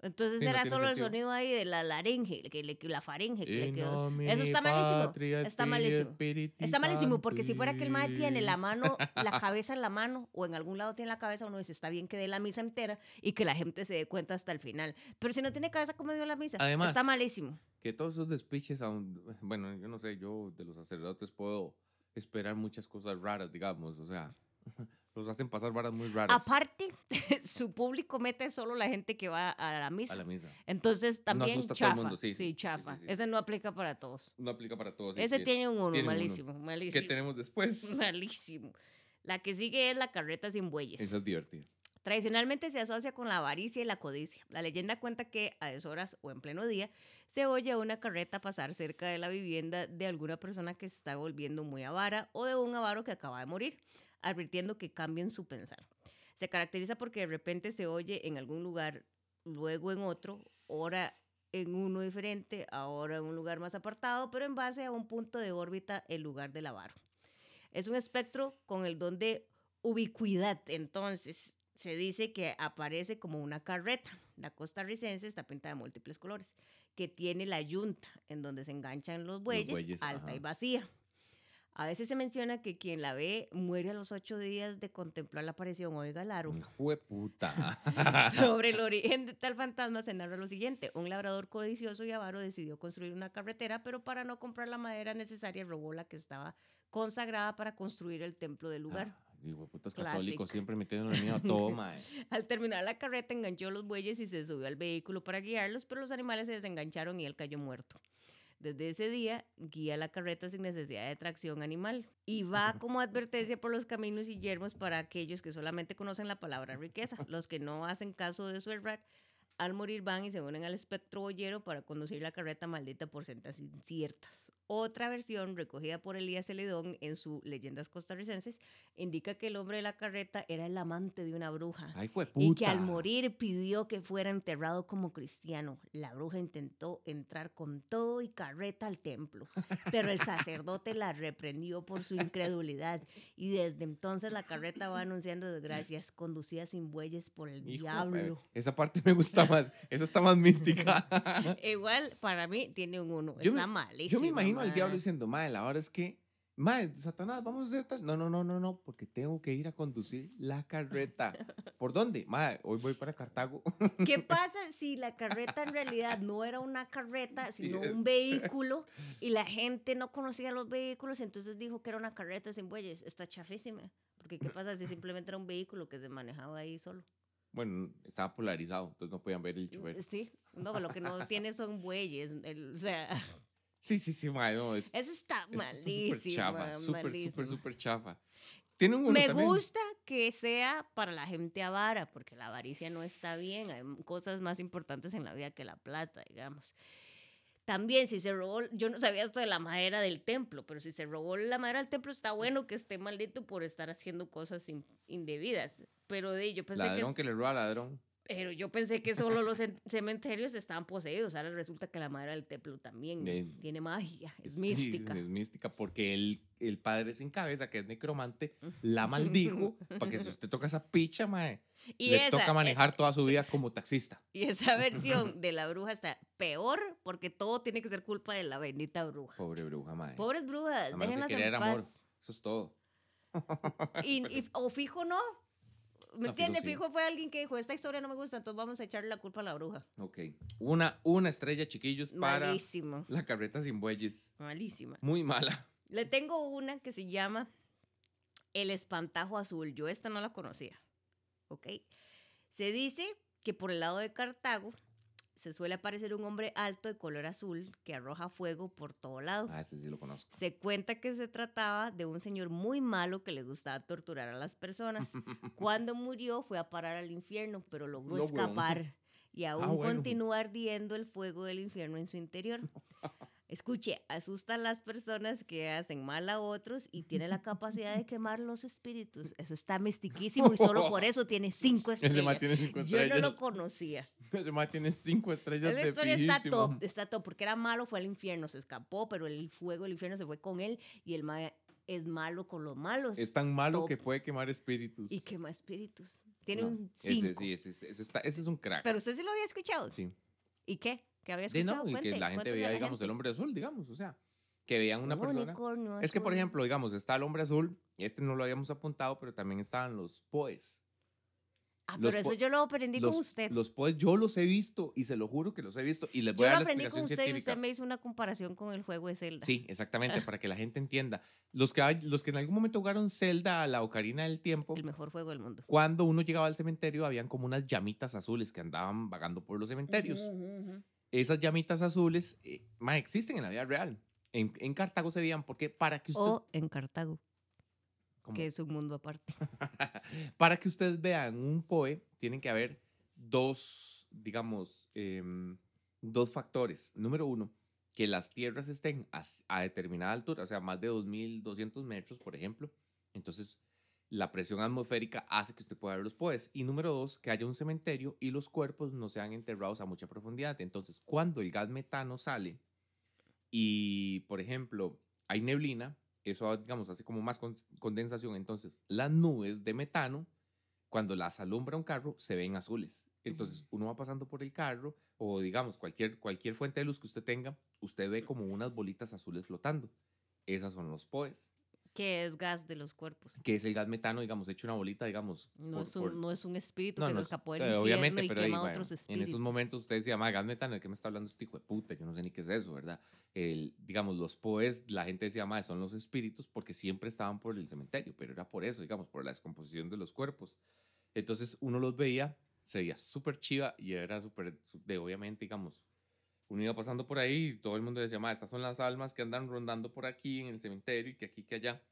Entonces Sí, no era tiene solo el sentido. sonido ahí de la laringe, que le- la faringe. que le quedó. Eso está malísimo. Está malísimo. Está malísimo porque si fuera que el mae tiene la mano, la <laughs> cabeza en la mano o en algún lado tiene la cabeza, uno dice está bien que dé la misa entera y que la gente se dé cuenta hasta el final. Pero si no tiene cabeza, ¿cómo dio la misa? Además- está malísimo. Que todos esos despiches, aún, bueno, yo no sé, yo de los sacerdotes puedo esperar muchas cosas raras, digamos, o sea, <laughs> los hacen pasar varas muy raras Aparte, <laughs> su público mete solo la gente que va a la misa. a la misa. Entonces también asusta a todo el chafa. mundo, sí, sí, chafa. sí, sí. Ese no aplica para todos. No aplica para todos. Ese tiene un uno, tiene un uno. malísimo, malísimo. ¿Qué tenemos después? <laughs> Malísimo. La que sigue es la carreta sin bueyes. Esa es divertida. Tradicionalmente se asocia con la avaricia y la codicia. La leyenda cuenta que a deshoras o en pleno día se oye una carreta pasar cerca de la vivienda de alguna persona que se está volviendo muy avara o de un avaro que acaba de morir, advirtiendo que cambien su pensar. Se caracteriza porque de repente se oye en algún lugar, luego en otro, ahora en uno diferente, ahora en un lugar más apartado, pero en base a un punto de órbita el lugar del avaro. Es un espectro con el don de ubicuidad, entonces se dice que aparece como una carreta. La costarricense está pintada de múltiples colores, que tiene la yunta en donde se enganchan los bueyes, bueyes, alta ajá. y vacía. A veces se menciona que quien la ve muere a los ocho días de contemplar la aparición, oiga el aro. Jueputa. <laughs> Sobre el <laughs> origen de tal fantasma se narra lo siguiente. Un labrador codicioso y avaro decidió construir una carretera, pero para no comprar la madera necesaria robó la que estaba consagrada para construir el templo del lugar. Digo, putas Classic. católicos siempre metiéndole miedo a <laughs> todo, mae. Al terminar la carreta enganchó los bueyes y se subió al vehículo para guiarlos, pero los animales se desengancharon y él cayó muerto. Desde ese día guía la carreta sin necesidad de tracción animal y va como advertencia por los caminos y yermos para aquellos que solamente conocen la palabra riqueza. <laughs> Los que no hacen caso de su errar, al morir van y se unen al espectro boyero para conducir la carreta maldita por sendas inciertas. Otra versión, recogida por Elías Celedón en su Leyendas costarricenses, indica que el hombre de la carreta era el amante de una bruja Ay, y que al morir pidió que fuera enterrado como cristiano. La bruja intentó entrar con todo y carreta al templo, pero el sacerdote la reprendió por su incredulidad y desde entonces la carreta va anunciando desgracias conducida sin bueyes por el Hijo, diablo. Esa parte me gusta más. Esa está más mística. <laughs> Igual para mí tiene un uno, Yo me- está malísimo. Yo me imagino al diablo mae. diciendo, mae, la hora es que, mae, Satanás, vamos a hacer tal. No, no, no, no, no, porque tengo que ir a conducir la carreta. <laughs> ¿Por dónde? Mae, hoy voy para Cartago. <laughs> ¿Qué <laughs> pasa si la carreta en realidad no era una carreta, sino un vehículo y la gente no conocía los vehículos, entonces dijo que era una carreta sin bueyes? Está chafísima. Porque ¿qué pasa si simplemente era un vehículo que se manejaba ahí solo? Bueno, estaba polarizado, entonces no podían ver el chofer. Sí, no, lo que no tiene son bueyes. el- o sea, Sí, sí, sí, mae, no, es, eso está eso está súper malísimo. chafa, súper, súper, malísimo. súper chafa. Tiene un uno Me también. gusta que sea para la gente avara, porque la avaricia no está bien. Hay cosas más importantes en la vida que la plata, digamos. También, si se robó, yo no sabía esto de la madera del templo, pero si se robó la madera del templo, está bueno que esté maldito por estar haciendo cosas in- indebidas. Pero de, yo pensé Ladrón que, que le roba a ladrón. Pero yo pensé que solo los cem- cementerios estaban poseídos. Ahora resulta que la madera del templo también Eh, tiene magia, es Sí, mística. es mística porque el, el padre sin cabeza, que es necromante, la maldijo <laughs> para que si usted toca esa picha, mae, Y le esa, toca eh, manejar toda su vida como taxista. <laughs> Y esa versión de la bruja está peor porque todo tiene que ser culpa de la bendita bruja. Pobre bruja, mae. Pobres brujas, déjenlas en era amor. paz. Eso es todo. Y, <laughs> y- o fijo no. ¿Me entiendes? Fijo fue alguien que dijo, esta historia no me gusta, entonces vamos a echarle la culpa a la bruja. Ok. Una, una estrella, chiquillos, para Malísimo, la carreta sin bueyes. malísima. Muy mala. Le tengo una que se llama El Espantajo Azul. Yo esta no la conocía. ¿Ok? Se dice que por el lado de Cartago se suele aparecer un hombre alto de color azul que arroja fuego por todo lado. Ah, ese sí lo conozco. Se cuenta que se trataba de un señor muy malo que le gustaba torturar a las personas. <laughs> Cuando murió fue a parar al infierno, pero logró No, escapar y aún Ah, bueno. continúa ardiendo el fuego del infierno en su interior. <laughs> Escuche, asusta a las personas que hacen mal a otros y tiene la capacidad de quemar los espíritus. Eso está mistiquísimo y solo por eso tiene <laughs> cinco Ese man estrellas. tiene cinco Yo no estrellas. lo conocía. Ese mae tiene cinco estrellas La historia está top, está top, porque era malo, fue al infierno, se escapó, pero el fuego del infierno se fue con él y el mae es malo con los malos Es tan malo Top. que puede quemar espíritus. y quema espíritus. Tiene No, un 5. Ese sí, ese, ese, ese está- ese es un crack. Pero usted sí lo había escuchado. sí. ¿Y qué? ¿Qué había escuchado? no, y que la gente veía, la digamos, el gente. hombre azul, digamos, o sea, que veían una Un persona. Es que, por ejemplo, digamos, está el hombre azul, y este no lo habíamos apuntado, pero también estaban los poes. Ah, los pero eso yo lo aprendí Los, con usted. los poes, yo los he visto, y se lo juro que los he visto, y les voy yo a lo dar la aprendí con explicación usted y científica. usted me hizo una comparación con el juego de Zelda. Sí, exactamente, <laughs> para que la gente entienda. Los que, hay- los que en algún momento jugaron Zelda a la Ocarina del Tiempo, El mejor juego del mundo. cuando uno llegaba al cementerio, habían como unas llamitas azules que andaban vagando por los cementerios. Ujú, ujú, ujú. Esas llamitas azules eh, ma, existen en la vida real. En, en Cartago se veían porque para que usted, O en Cartago, que es un mundo aparte. <laughs> para que ustedes vean un POE, tienen que haber dos, digamos, em, dos factores. Número uno, que las tierras estén a, a determinada altura, o sea, más de 2.200 metros, por ejemplo. Entonces, la presión atmosférica hace que usted pueda ver los POEs. Y número dos, que haya un cementerio y los cuerpos no sean enterrados a mucha profundidad. Entonces, cuando el gas metano sale y, por ejemplo, hay neblina, eso, digamos, hace como más condensación. Entonces, las nubes de metano, cuando las alumbra un carro, se ven azules. Entonces, uno va pasando por el carro o, digamos, cualquier, cualquier fuente de luz que usted tenga, usted ve como unas bolitas azules flotando. Esas son los POEs, que es gas de los cuerpos. que es el gas metano, digamos, hecho una bolita, digamos. No, por- es un, por- no es un espíritu no, que no es- escapó del eh, obviamente, y pero ahí, quema bueno, otros en espíritus. esos momentos usted decía, "Ma, gas metano, ¿de qué me está hablando este hijo de puta? Yo no sé ni qué es eso, ¿verdad? El, digamos, los poes, la gente decía, "Ma, son los espíritus porque siempre estaban por el cementerio, pero era por eso, digamos, por la descomposición de los cuerpos. Entonces uno los veía, se veía súper chiva y era súper, obviamente, digamos, uno iba pasando por ahí y todo el mundo decía, "Ma, estas son las almas que andan rondando por aquí en el cementerio y que aquí, que allá.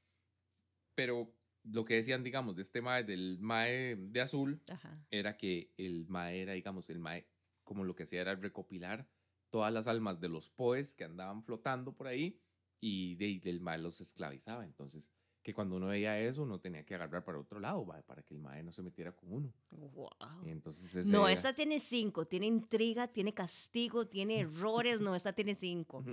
Pero lo que decían, digamos, de este mae, del mae de azul, Ajá. era que el mae era, digamos, el mae, como lo que hacía era recopilar todas las almas de los poes que andaban flotando por ahí y de, y el mae los esclavizaba. Entonces, que cuando uno veía eso, uno tenía que agarrar para otro lado, para que el mae no se metiera con uno. Wow. Entonces ese No, era- esta tiene cinco. Tiene intriga, tiene castigo, tiene errores. No, esta tiene cinco.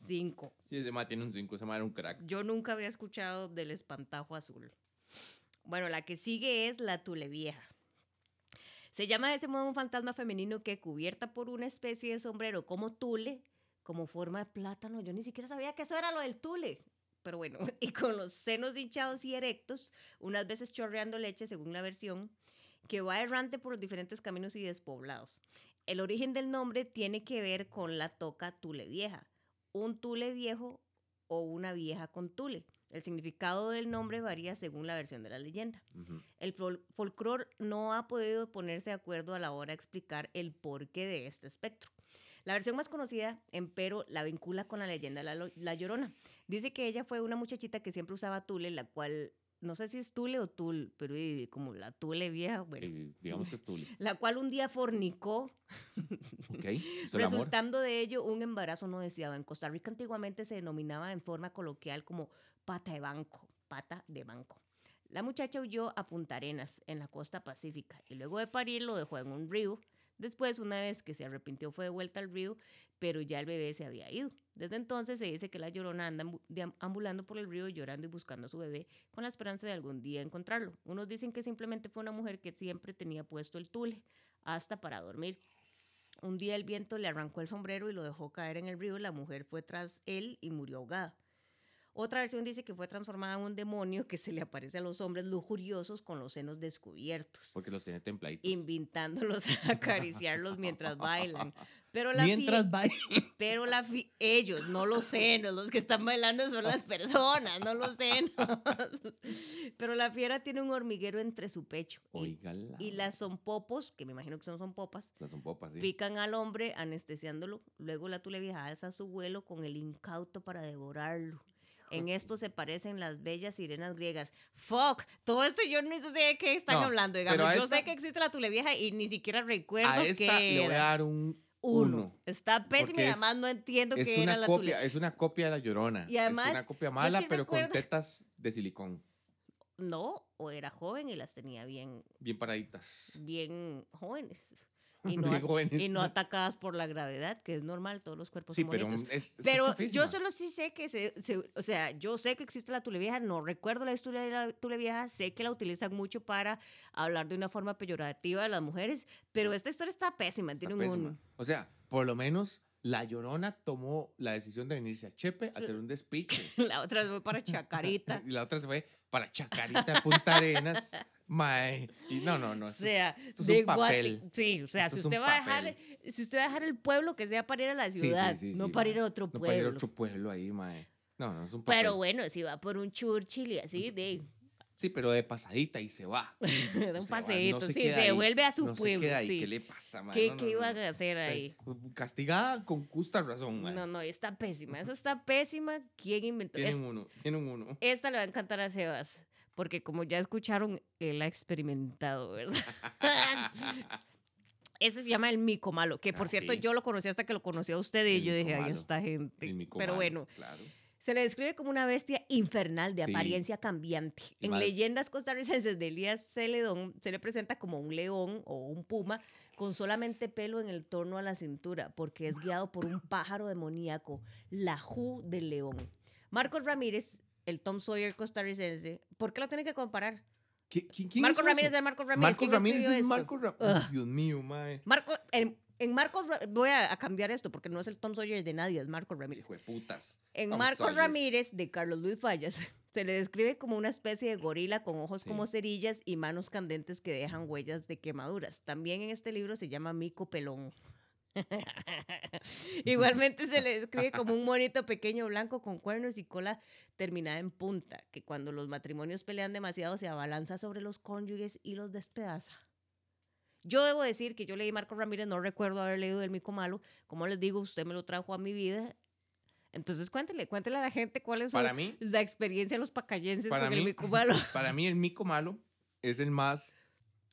Cinco. Sí, ese mae tiene un 5, ese mae era un crack. Yo nunca había escuchado del espantajo azul. Bueno, la que sigue es la tule vieja. Se llama de ese modo un fantasma femenino que cubierta por una especie de sombrero como tule, como forma de plátano. Yo ni siquiera sabía que eso era lo del tule. Pero bueno, <laughs> y con los senos hinchados y erectos, unas veces chorreando leche según la versión, que va errante por los diferentes caminos y despoblados. El origen del nombre tiene que ver con la toca tule vieja, un tule viejo o una vieja con tule. El significado del nombre varía según la versión de la leyenda. El fol- folclore no ha podido ponerse de acuerdo a la hora de explicar el porqué de este espectro. La versión más conocida, empero, la vincula con la leyenda de la, la Llorona. Dice que ella fue una muchachita que siempre usaba tule, la cual, no sé si es tule o tul, pero como la tule vieja, bueno, Eh, digamos que es Tuli. <laughs> la cual un día fornicó <laughs> Ok, <laughs> es el amor. resultando de ello un embarazo no deseado. En Costa Rica antiguamente se denominaba en forma coloquial como pata de banco, pata de banco. La muchacha huyó a Punta Arenas, en la costa pacífica, y luego de parir lo dejó en un río. Después, una vez que se arrepintió, fue de vuelta al río, pero ya el bebé se había ido. Desde entonces se dice que la llorona anda ambulando por el río llorando y buscando a su bebé con la esperanza de algún día encontrarlo. Unos dicen que simplemente fue una mujer que siempre tenía puesto el tule, hasta para dormir. Un día el viento le arrancó el sombrero y lo dejó caer en el río. La mujer fue tras él y murió ahogada. Otra versión dice que fue transformada en un demonio que se le aparece a los hombres lujuriosos con los senos descubiertos, Porque los tiene templaditos. invitándolos a acariciarlos mientras bailan. Pero la Mientras va. <laughs> pero la fi- ellos, no los senos, los que están bailando son las personas, no los senos. <laughs> Pero la fiera tiene un hormiguero entre su pecho. Y, Oígala. y las son popos, que me imagino que son son popas, Las son popas, sí. Pican al hombre anestesiándolo. Luego la tule vieja alza a su vuelo con el incauto para devorarlo. En esto se parecen las bellas sirenas griegas. Fuck, todo esto yo no sé de qué están No, hablando. Digamos. Yo esta- sé que existe la tule vieja y ni siquiera recuerdo A esta qué le voy a era. dar un Uno. uno. Está pésimo y además no entiendo Es qué era una, la copia, tule. es una copia de la llorona. Y además, es una copia mala, sí pero con tetas de silicón. No, o era joven y las tenía bien, Bien paraditas. bien jóvenes. Y no, y atacadas por la gravedad, que es normal, todos los cuerpos Sí, son pero bonitos. es, es Pero yo solo sí sé que se, se- o sea, yo sé que existe la tule vieja, no recuerdo la historia de la tule vieja, sé que la utilizan mucho para hablar de una forma peyorativa de las mujeres, pero esta historia está pésima, Está tiene pésima. un... O sea, por lo menos la Llorona tomó la decisión de venirse a Chepe a hacer <laughs> un despiche. La otra vez voy para <laughs> Chacarita. y la otra se fue para Chacarita de Punta Arenas. <laughs> Mae. No, no, no. O es- sea, es de un papel. Guate- Sí, o sea, Esto si es usted va a dejar, si usted va a dejar el pueblo, que sea para ir a la Sí, sí, ciudad, sí, no para mae. ir a otro No para ir a pueblo. otro pueblo ahí, mae. No, no, es un papel. Pero bueno, si va por un Churchill y así, de, Sí, pero de pasadita y se va. <laughs> de Se un no paseíto, se sí, se ahí, vuelve a su no se pueblo. queda ahí. sí. ¿Qué le pasa, mae? ¿Qué, No, qué no, no. a hacer ahí? Castigada con justa razón, mae. No, no, está pésima. Esa está pésima. ¿Quién inventó? Es- Tienen uno, tienen uno. esta le va a encantar a Sebas, porque como ya escucharon, él ha experimentado, ¿verdad? <laughs> <laughs> Ese se llama el mico malo, que por Ah, cierto sí. yo lo conocí hasta que lo conocí a usted y El yo dije, ay, esta gente. El mico Pero malo, bueno, Claro. se le describe como una bestia infernal de Sí. apariencia cambiante. En leyendas costarricenses de Elías Celedón se le presenta como un león o un puma con solamente pelo en el torno a la cintura, porque es guiado por un pájaro demoníaco, la Ju del león. Marcos Ramírez, el Tom Sawyer costarricense, ¿por qué lo tiene que comparar? ¿Qui- qui- ¿Quién Marcos hizo Ramírez es Marcos Ramírez. Marcos ¿quién Ramírez es? Marcos Ramírez. Dios mío, mae. Marco, en, en Marcos, voy a, a cambiar esto porque no es el Tom Sawyer de nadie, es Marcos Ramírez. Hijo de putas. En Tom Marcos Sawyers. Ramírez, de Carlos Luis Fallas, <laughs> se le describe como una especie de gorila con ojos Sí. como cerillas y manos candentes que dejan huellas de quemaduras. También en este libro se llama Mico Pelón. <laughs> Igualmente se le describe como un monito pequeño blanco con cuernos y cola terminada en punta, que cuando los matrimonios pelean demasiado se abalanza sobre los cónyuges y los despedaza. Yo debo decir que yo leí Marco Ramírez, no recuerdo haber leído El Mico Malo. Como les digo, usted me lo trajo a mi vida. Entonces cuéntele, cuéntele a la gente cuál es su- Para mí, la experiencia de los pacayenses Para con el mí- Mico <laughs> Malo. para mí el mico malo es el más,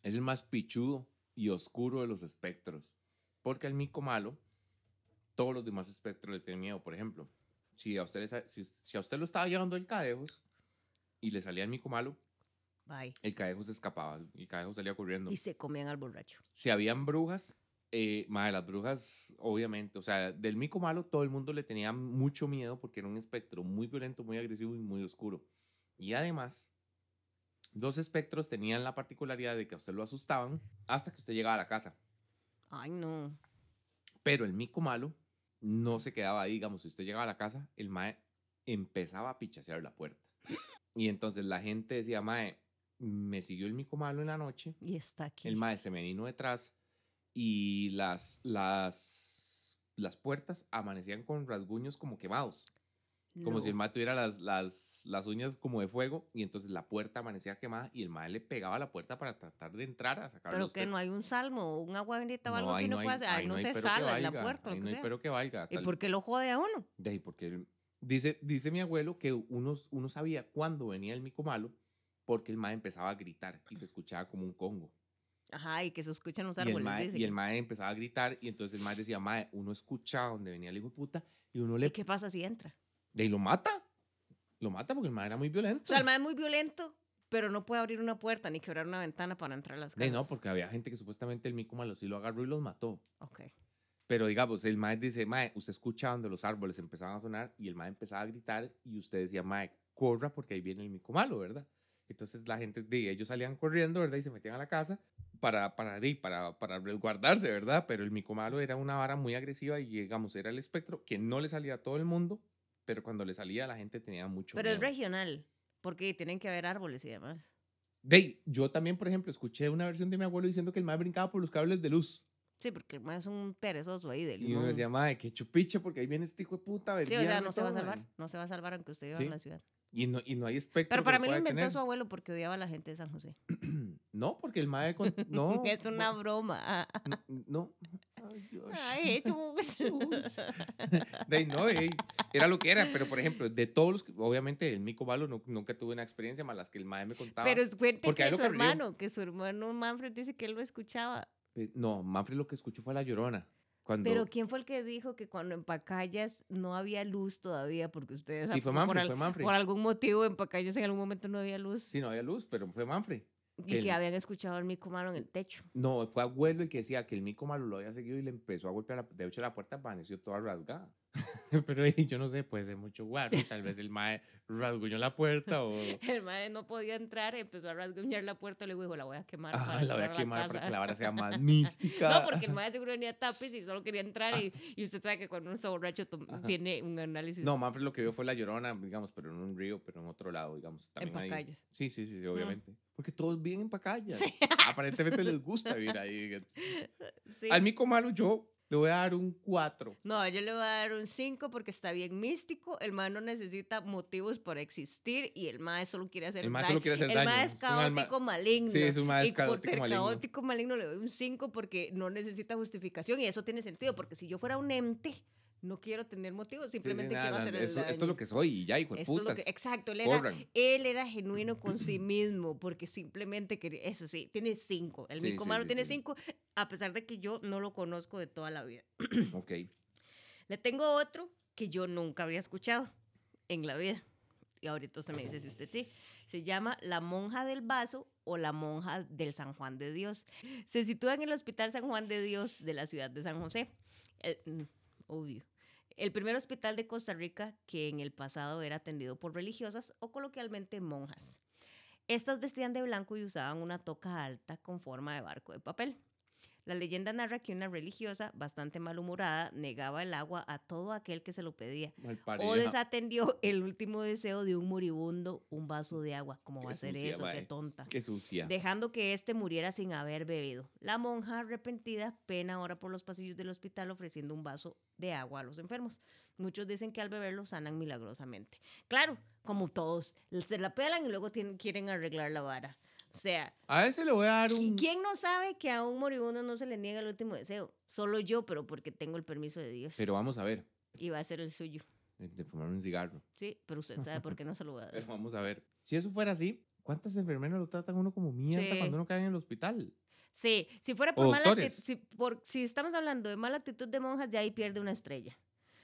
es el más pichudo y oscuro de los espectros. Porque al mico malo, todos los demás espectros le tienen miedo. Por ejemplo, si a usted, le si, si a usted lo estaba llevando el cadejos y le salía el mico malo, Bye. el cadejos se escapaba, el cadejos salía corriendo. Y se comían al borracho. si habían brujas, eh, mae, las brujas, obviamente, o sea, del mico malo todo el mundo le tenía mucho miedo porque era un espectro muy violento, muy agresivo y muy oscuro. Y además, los espectros tenían la particularidad de que a usted lo asustaban hasta que usted llegaba a la casa. Ay, no. Pero el mico malo no se quedaba ahí, digamos, si usted llegaba a la casa, el mae empezaba a pichasear la puerta. Y entonces la gente decía, mae, me siguió el mico malo en la noche Y está aquí. el mae se me vino detrás y las, las, las puertas amanecían con rasguños como quemados. Como si el No. mae tuviera las, las, las uñas como de fuego y entonces la puerta amanecía quemada y el mae le pegaba a la puerta para tratar de entrar a sacarlo. Pero que no hay un salmo un agua bendita o algo ahí que uno hay- pueda hacer. Ahí no, hay se sala en la puerta ahí lo no que hay sea. pero que valga. ¿Y por qué lo jode a uno? de ahí, porque dice, dice mi abuelo que uno, uno sabía cuándo venía el mico malo porque el mae empezaba a gritar y se escuchaba como un congo. Ajá, y que se escuchan los Y el, árboles. mae, dice y el mae empezaba a gritar y entonces el mae decía, mae, uno escuchaba donde venía el hijo de puta y uno le... ¿Y qué pasa si entra? De ahí lo mata. Lo mata porque el mae era muy violento. O sea, el mae es muy violento, pero no puede abrir una puerta ni quebrar una ventana para entrar a las De casas. no, porque había gente que supuestamente el mico malo sí lo agarró y los mató. Ok. Pero digamos, el mae dice, mae, usted escuchaba donde los árboles empezaban a sonar y el mae empezaba a gritar y usted decía, mae, corra porque ahí viene el mico malo, ¿verdad? Entonces la gente, de ellos salían corriendo, ¿verdad? Y se metían a la casa para, para, de, para, para resguardarse, ¿verdad? Pero el mico malo era una vara muy agresiva y, digamos, era el espectro que no le salía a todo el mundo, pero cuando le salía la gente tenía mucho Pero es miedo. regional, porque tienen que haber árboles y demás. De yo también, por ejemplo, escuché una versión de mi abuelo diciendo que el mae brincaba por los cables de luz. Sí, porque el es un perezoso ahí del Y uno decía, mae, qué chupiche, porque ahí viene este hijo de puta. Sí, o sea, no se va a salvar. mae". No se va a salvar aunque usted viva Sí. en la ciudad. Y no, y no hay espectro. Pero para mí lo inventó detener. su abuelo porque odiaba a la gente de San José. <clears throat> No, porque el mae con... <laughs> No. es una no, broma. No. Dios. Ay, <laughs> Jesús. Jesús. <laughs> De no, era lo que era, pero por ejemplo, de todos los que, obviamente el Mico Balo no- nunca tuve una experiencia más las que el mae me contaba. Pero cuente que su hermano, que su hermano Manfred dice que él lo escuchaba. Eh, No, Manfred lo que escuchó fue la llorona. Cuando, Pero ¿quién fue el que dijo que cuando en Pacayas no había luz todavía? Porque ustedes sí, fue por, Manfred, al- fue Manfred. por algún motivo en Pacayas en algún momento no había luz. Sí, no había luz, pero fue Manfred. Y que habían escuchado al mico malo en el techo. No, fue abuelo el que decía que el mico malo lo había seguido y le empezó a golpear. La, de hecho, la puerta amaneció toda rasgada. <laughs> Pero yo no sé, puede ser mucho guarro. Tal vez el mae rasguñó la puerta o. <laughs> El mae no podía entrar, empezó a rasguñar la puerta y le dijo, la voy a quemar. Ah, para la voy a quemar para casa". que la vara sea más <laughs> mística. No, porque el mae seguro venía tapis y solo quería entrar y, y usted sabe que cuando uno está borracho tiene un análisis. No, Manfred lo que vio fue la llorona, digamos, pero en un río, pero en otro lado, digamos. También ahí. Pacayas. Sí, sí, sí, sí, obviamente. Porque todos viven en Pacayas. Sí. Aparentemente les gusta vivir ahí. Sí. Al mico malo yo le voy a dar un 4. No, yo le voy a dar un 5 porque está bien místico. El mae no necesita motivos para existir y el mae solo quiere hacer El daño. solo quiere hacer el daño. mae es Es caótico maligno. Sí, es un mae y por caótico ser maligno. caótico maligno le doy un 5 porque no necesita justificación y eso tiene sentido porque si yo fuera un ente no quiero tener motivos, simplemente quiero hacer el esto, daño. esto es lo que soy y ya, hijo de es putas. que- exacto, él era, él era genuino con sí <clears throat> mismo porque simplemente quería, eso sí, tiene 5. El Sí, mico sí, malo sí, tiene. 5 a pesar de que yo no lo conozco de toda la vida. <clears throat> Ok. Le tengo otro que yo nunca había escuchado en la vida. Y ahorita usted me dice si usted sí. Se llama La Monja del Vaso o La Monja del San Juan de Dios. Se sitúa en el Hospital San Juan de Dios de la ciudad de San José. El- mm, obvio. El primer hospital de Costa Rica que en el pasado era atendido por religiosas o coloquialmente monjas. Estas vestían de blanco y usaban una toca alta con forma de barco de papel. La leyenda narra que una religiosa, bastante malhumorada, negaba el agua a todo aquel que se lo pedía. O desatendió <laughs> el último deseo de un moribundo, un vaso de agua. ¿Cómo Qué va a ser sucia, eso? Qué tonta. Qué sucia. Dejando que éste muriera sin haber bebido. La monja, arrepentida, pena ahora por los pasillos del hospital ofreciendo un vaso de agua a los enfermos. Muchos dicen que al beberlo sanan milagrosamente. Claro, como todos, se la pelan y luego tienen- quieren arreglar la vara. O sea, A ese le voy a dar ¿Y un. quién no sabe que a un moribundo no se le niega el último deseo? Solo yo, pero porque tengo el permiso de Dios. Pero vamos a ver. y va a ser el suyo. el De fumar un cigarro. Sí, pero usted sabe por qué no se lo voy a <laughs> dar. Pero vamos a ver. Si eso fuera así, ¿cuántas enfermeras lo tratan uno como mierda Sí. cuando uno cae en el hospital? Sí, si fuera por O mala actitud, doctores. si, por, si estamos hablando de mala actitud de monjas, ya ahí pierde una estrella.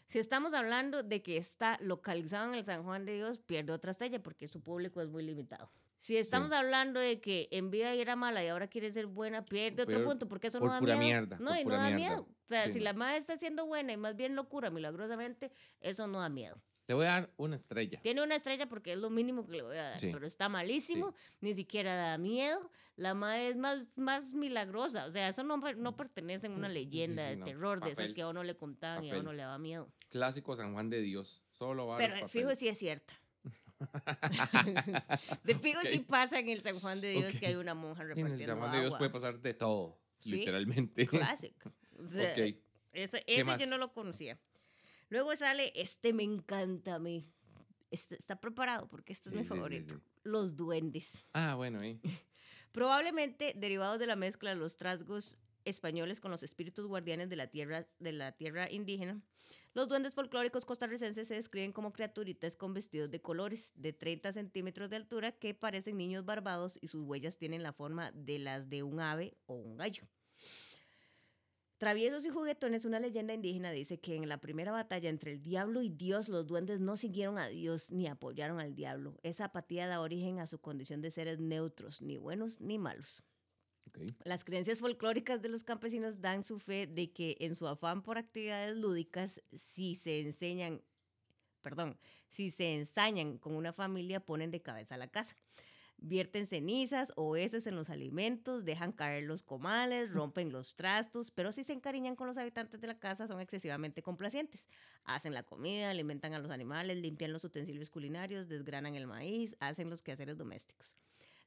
Si estamos hablando de que está localizado en el San Juan de Dios, pierde otra estrella porque su público es muy limitado. Si estamos hablando de que en vida era mala y ahora quiere ser buena, pierde otro punto porque eso por no da pura miedo. mierda, No, y no da mierda. miedo. O sea, Sí, si la madre está siendo buena y más bien locura milagrosamente, eso no da miedo. Le voy a dar una estrella. Tiene una estrella porque es lo mínimo que le voy a dar, Sí. pero está malísimo, ni siquiera da miedo. La madre es más, más milagrosa, o sea, eso no, no pertenece a una leyenda sí, de no. terror, de esas que a uno le contaban y a uno le daba miedo. Clásico San Juan de Dios. Solo va Pero eh, fijo si es cierta. <laughs> de fijo si Ok. pasa en el San Juan de Dios Ok. que hay una monja En el repartiendo San Juan de Dios agua. puede pasar de todo. Sí. Literalmente. Clásico. <laughs> Sea, ok. Ese, ese yo no lo conocía. Luego sale, este me encanta a mí. Este- está preparado porque esto es mi sí, favorito. Los duendes. Ah, bueno, eh. <laughs> Probablemente derivados de la mezcla de los trasgos españoles con los espíritus guardianes de la tierra, de la tierra indígena, los duendes folclóricos costarricenses se describen como criaturitas con vestidos de colores de 30 centímetros de altura que parecen niños barbados y sus huellas tienen la forma de las de un ave o un gallo. Traviesos y juguetones, una leyenda indígena dice que en la primera batalla entre el diablo y Dios, los duendes no siguieron a Dios ni apoyaron al diablo. Esa apatía da origen a su condición de seres neutros, ni buenos ni malos. Las creencias folclóricas de los campesinos dan su fe de que en su afán por actividades lúdicas, si se enseñan, perdón, si se ensañan con una familia, ponen de cabeza a la casa. Vierten cenizas o heces en los alimentos, dejan caer los comales, rompen los trastos, pero si se encariñan con los habitantes de la casa son excesivamente complacientes. Hacen la comida, alimentan a los animales, limpian los utensilios culinarios, desgranan el maíz, hacen los quehaceres domésticos.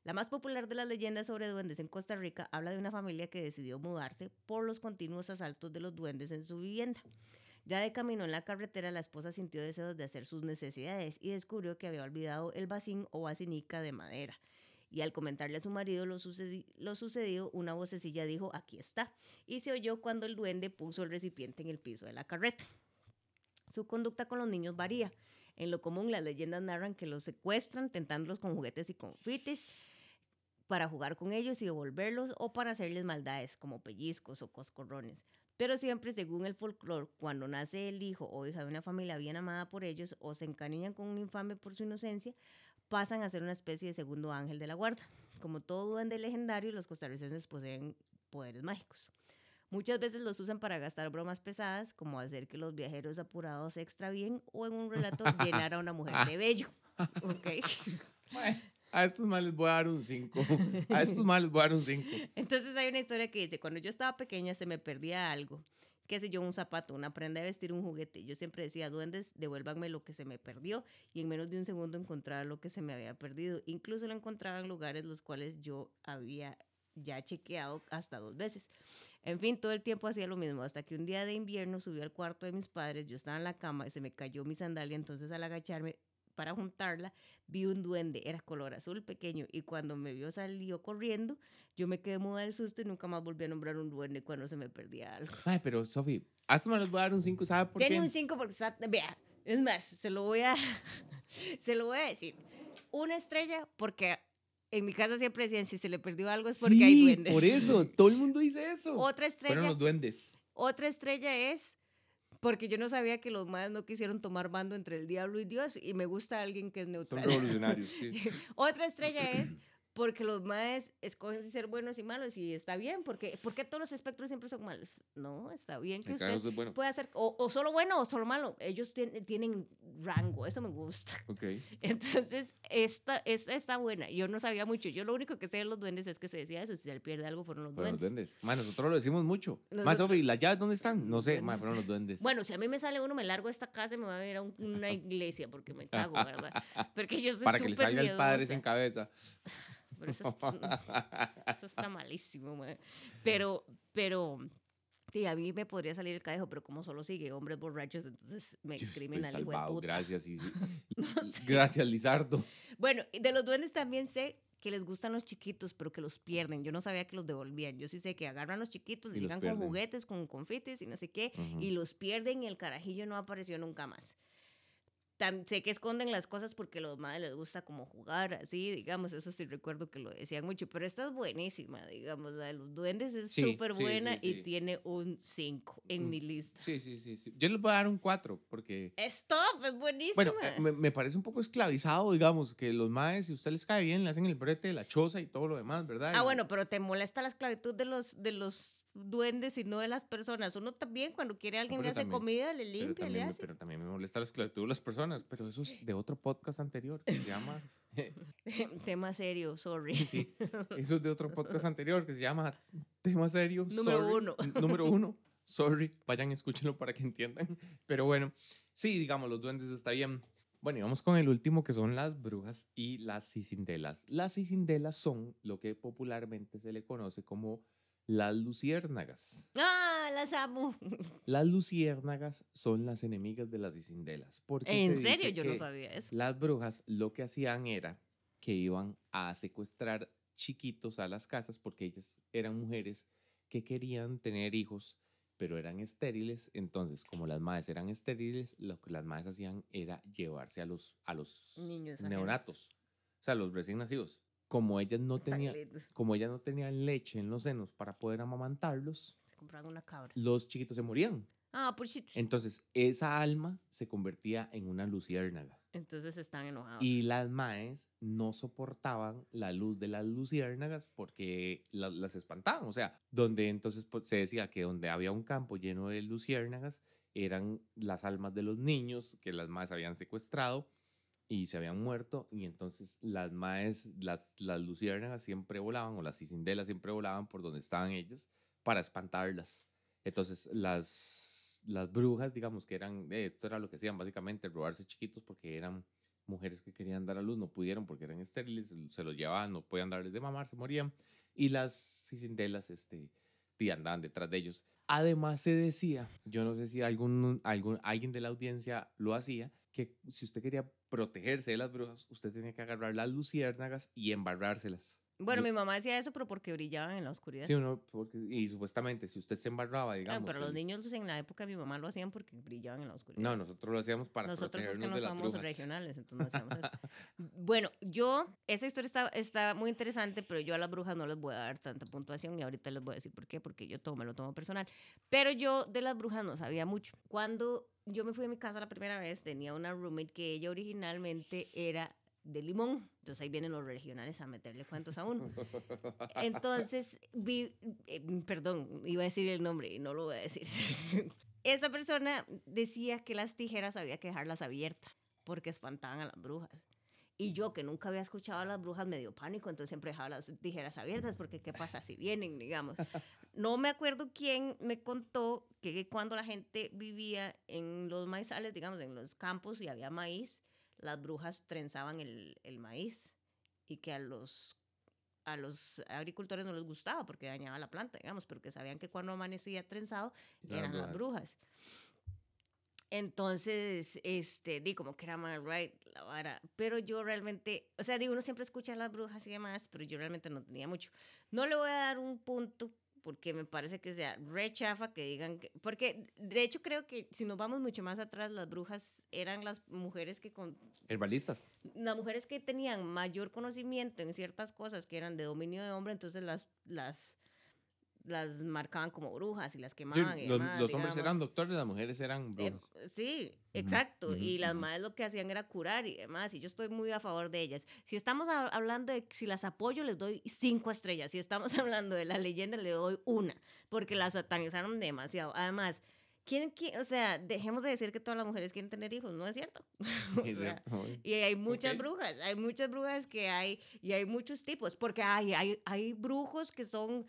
La más popular de las leyendas sobre duendes en Costa Rica habla de una familia que decidió mudarse por los continuos asaltos de los duendes en su vivienda. Ya de camino en la carretera, la esposa sintió deseos de hacer sus necesidades y descubrió que había olvidado el bacín o basinica de madera. Y al comentarle a su marido lo, sucedi- lo sucedido, una vocecilla dijo, aquí está. Y se oyó cuando el duende puso el recipiente en el piso de la carreta. Su conducta con los niños varía. En lo común, las leyendas narran que los secuestran, tentándolos con juguetes y confites para jugar con ellos y devolverlos o para hacerles maldades como pellizcos o coscorrones. Pero siempre, según el folclore, cuando nace el hijo o hija de una familia bien amada por ellos o se encariñan con un infame por su inocencia, pasan a ser una especie de segundo ángel de la guarda. como todo duende legendario, los costarricenses poseen poderes mágicos. Muchas veces los usan para gastar bromas pesadas, como hacer que los viajeros apurados se extravíen o en un relato llenar a una mujer de <laughs> bello. Okay. A estos males les voy a dar un 5. <laughs> A estos males les voy a dar un 5. Entonces hay una historia que dice, cuando yo estaba pequeña se me perdía algo, qué sé yo, un zapato, una prenda de vestir, un juguete. Yo siempre decía, duendes, devuélvanme lo que se me perdió y en menos de un segundo encontraba lo que se me había perdido. Incluso lo encontraba en lugares los cuales yo había ya chequeado hasta dos veces. En fin, todo el tiempo hacía lo mismo, hasta que un día de invierno subí al cuarto de mis padres, yo estaba en la cama y se me cayó mi sandalia, entonces al agacharme para juntarla, vi un duende, era color azul pequeño, y cuando me vio salió corriendo, yo me quedé muda del susto y nunca más volví a nombrar un duende cuando se me perdía algo. Ay, pero Sofi, hasta me les voy a dar un 5, ¿sabe por Tiene qué? un 5 porque está, vea, es más, se lo voy a, <laughs> se lo voy a decir. Una estrella porque en mi casa siempre decían, si se le perdió algo es porque sí, hay duendes. por eso, todo el mundo dice eso. Otra estrella, Fueron los duendes. otra estrella es porque yo no sabía que los madres no quisieron tomar bando entre el diablo y Dios y me gusta alguien que es Son neutral. revolucionarios, sí. <laughs> Otra estrella es porque los maes escogen ser buenos y malos y está bien, porque ¿por qué todos los espectros siempre son malos? No, está bien que usted es bueno. puede hacer o, o solo bueno o solo malo. Ellos tien- tienen rango, eso me gusta. <laughs> Ok. Entonces, esta, esta está buena. Yo no sabía mucho. Yo lo único que sé de los duendes es que se decía eso. Si se le pierde algo, fueron los Fueron los duendes. duendes. Ma, nosotros lo decimos mucho. Más Nosotros- Sofi, ¿las llaves dónde están? No sé, fueron los duendes. Bueno, si a mí me sale uno, me largo de esta casa y me voy a ir a un- una <laughs> iglesia porque me cago, ¿verdad? <laughs> Porque yo soy Para que le súper salga el padre sin cabeza. Pero eso, es- <laughs> eso está malísimo, mae. Pero, pero, sí, a mí me podría salir el cadejo, pero como solo sigue hombres borrachos, entonces me estoy al hijo gracias. y- <laughs> No sé. Gracias, Lizardo. Bueno, y de los duendes también sé que les gustan los chiquitos, pero que los pierden. Yo no sabía que los devolvían. Yo sí sé que agarran los chiquitos, Y les llegan con juguetes, con confites y no sé qué, y los pierden y el carajillo no apareció nunca más. Sé que esconden las cosas porque a los madres les gusta como jugar, así, digamos, eso sí recuerdo que lo decían mucho, pero esta es buenísima, digamos, la de los duendes es súper sí, buena sí, y tiene un 5 en Mm. mi lista. Sí, sí, sí, sí. Yo les voy a dar un 4 porque... Es top, es buenísima. Bueno, me, me parece un poco esclavizado, digamos, que los maes, si usted les cae bien, le hacen el brete, la choza y todo lo demás, ¿verdad? Ah, Y- bueno, pero te molesta la esclavitud de los, de los duendes y no de las personas. Uno también, cuando quiere a alguien, pero le hace también- comida, le limpia, le también, hace. pero también me molesta la esclavitud de las personas, pero eso es de otro podcast anterior que se llama... <laughs> Tema serio, sorry. Sí, eso es de otro podcast anterior que se llama Tema Serio. Número sorry. uno. Número uno. Sorry. Vayan, escúchenlo para que entiendan. Pero bueno, sí, digamos, los duendes está bien. Bueno, y vamos con el último que son las brujas y las cicindelas. Las cicindelas son lo que popularmente se le conoce como las luciérnagas. ¡Ah, las amo! <laughs> Las luciérnagas son las enemigas de las cicindelas. Porque ¿En se serio? dice Yo no sabía eso. Las brujas lo que hacían era que iban a secuestrar chiquitos a las casas porque ellas eran mujeres que querían tener hijos, pero eran estériles. Entonces, como las madres eran estériles, lo que las madres hacían era llevarse a los, a los Niños ajenos. neonatos, o sea, los recién nacidos. Como ellas no lindos. como ellas no tenían leche en los senos para poder amamantarlos, Se compraron una cabra. los chiquitos se morían. Ah, por shit. Entonces, esa alma se convertía en una luciérnaga. Entonces están enojados. Y las maes no soportaban la luz de las luciérnagas porque la- las espantaban. O sea, donde entonces pues, se decía que donde había un campo lleno de luciérnagas eran las almas de los niños que las maes habían secuestrado y se habían muerto. Y entonces las maes, las, las luciérnagas siempre volaban o las cicindelas siempre volaban por donde estaban ellas para espantarlas. Entonces las, las brujas, digamos que eran, eh, esto era lo que hacían básicamente, robarse chiquitos porque eran mujeres que querían dar a luz, no pudieron porque eran estériles, se los llevaban, no podían darles de mamar, se morían. Y las cicindelas, este, andaban detrás de ellos. Además se decía, yo no sé si algún, algún, alguien de la audiencia lo hacía, que si usted quería protegerse de las brujas, usted tenía que agarrar las luciérnagas y embarrárselas. Bueno, Yo- mi mamá decía eso, pero porque brillaban en la oscuridad. Sí, uno, porque, y supuestamente si usted se embarraba, digamos. pero los niños en la época de mi mamá lo hacían porque brillaban en la oscuridad. No, nosotros lo hacíamos para Nosotros es que no de somos brujas. regionales, entonces no hacíamos eso. <laughs> Bueno, yo, esa historia está, está muy interesante, pero yo a las brujas no les voy a dar tanta puntuación y ahorita les voy a decir por qué, porque yo todo me lo tomo personal. Pero yo de las brujas no sabía mucho. Cuando yo me fui a mi casa la primera vez, tenía una roommate que ella originalmente era de limón. Entonces ahí vienen los regionales a meterle cuentos a uno. Entonces, vi, eh, perdón, iba a decir el nombre y no lo voy a decir. <laughs> Esa persona decía que las tijeras había que dejarlas abiertas porque espantaban a las brujas. Y yo, que nunca había escuchado a las brujas, me dio pánico, entonces siempre dejaba las tijeras abiertas, porque ¿qué pasa si vienen, digamos? <laughs> No me acuerdo quién me contó que cuando la gente vivía en los maizales, digamos, en los campos y había maíz, las brujas trenzaban el, el maíz y que a los, a los agricultores no les gustaba porque dañaba la planta, digamos, pero que sabían que cuando amanecía trenzado eran las brujas. Entonces, este, di como que era mal right la vara, pero yo realmente, o sea, digo, uno siempre escucha a las brujas y demás, pero yo realmente no tenía mucho. No le voy a dar un punto porque me parece que sea rechafa que digan que, porque de hecho creo que si nos vamos mucho más atrás, las brujas eran las mujeres que con... Herbalistas. Las mujeres que tenían mayor conocimiento en ciertas cosas que eran de dominio de hombre, entonces las, las las marcaban como brujas y las quemaban. y los, los hombres eran doctores, las mujeres eran eh, brujas. sí, exacto. y las madres lo que hacían era curar y demás. Y yo estoy muy a favor de ellas. Si estamos hablando de si las apoyo, les doy cinco estrellas. Si estamos <laughs> hablando de la leyenda, le doy una, porque las satanizaron demasiado. Además, ¿Quién, quién, o sea, dejemos de decir que todas las mujeres quieren tener hijos, no es cierto. <laughs> Es cierto. y hay muchas brujas, hay muchas brujas que hay, y hay muchos tipos, porque hay, hay, hay brujos que son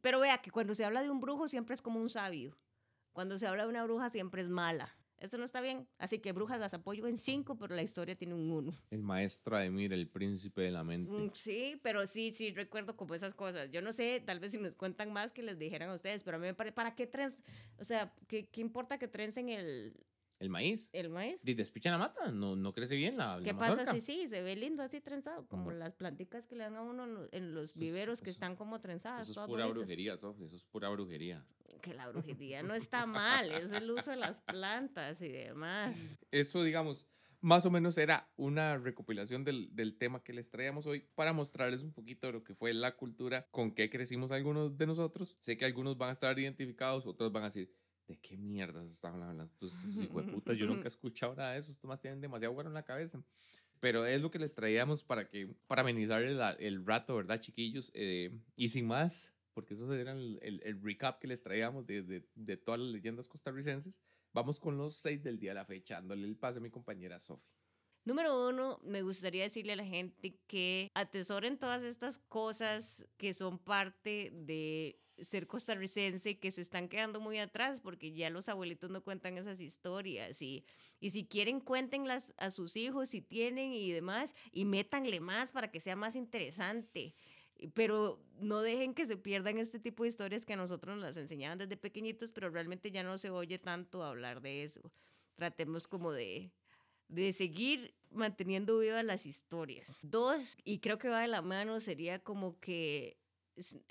pero vea que cuando se habla de un brujo siempre es como un sabio. Cuando se habla de una bruja siempre es mala. Eso no está bien. Así que brujas las apoyo en cinco, pero la historia tiene un uno. El maestro Ademir, el príncipe de la mente. Mm, sí, pero sí, sí, recuerdo como esas cosas. Yo no sé, tal vez si nos cuentan más que les dijeran a ustedes, pero a mí me parece, ¿para qué trens? O sea, ¿qué, qué importa que trencen el, ¿El maíz? ¿El maíz? Y despichan la mata, no, no crece bien la ¿Qué pasa si sí, se ve lindo así trenzado? Como las plantitas que le dan a uno en los viveros que están como trenzadas. Eso es pura brujería, Sof, eso es pura brujería. Que la brujería no está mal, es el uso de las plantas y demás. Eso, digamos, más o menos era una recopilación del, del, tema que les traíamos hoy para mostrarles un poquito de lo que fue la cultura con que crecimos algunos de nosotros. Sé que algunos van a estar identificados, otros van a decir ¿de qué mierdas estaban hablando? Entonces, hijo de <laughs> puta, yo nunca he escuchado nada de eso, estos más tienen demasiado bueno en la cabeza. Pero es lo que les traíamos para, que, para amenizar el, el rato, ¿verdad, chiquillos? Eh, y sin más, porque eso era el, el, recap que les traíamos de, de, de, todas las leyendas costarricenses, vamos con los seis del día de la fecha, dándole el pase a mi compañera Sofi. Número uno, me gustaría decirle a la gente que atesoren todas estas cosas que son parte de ser costarricense que se están quedando muy atrás porque ya los abuelitos no cuentan esas historias y, y si quieren cuéntenlas a sus hijos si tienen y demás y métanle más para que sea más interesante. Pero no dejen que se pierdan este tipo de historias que a nosotros nos las enseñaban desde pequeñitos pero realmente ya no se oye tanto hablar de eso. Tratemos como de de seguir manteniendo vivas las historias. Dos, y creo que va de la mano, sería como que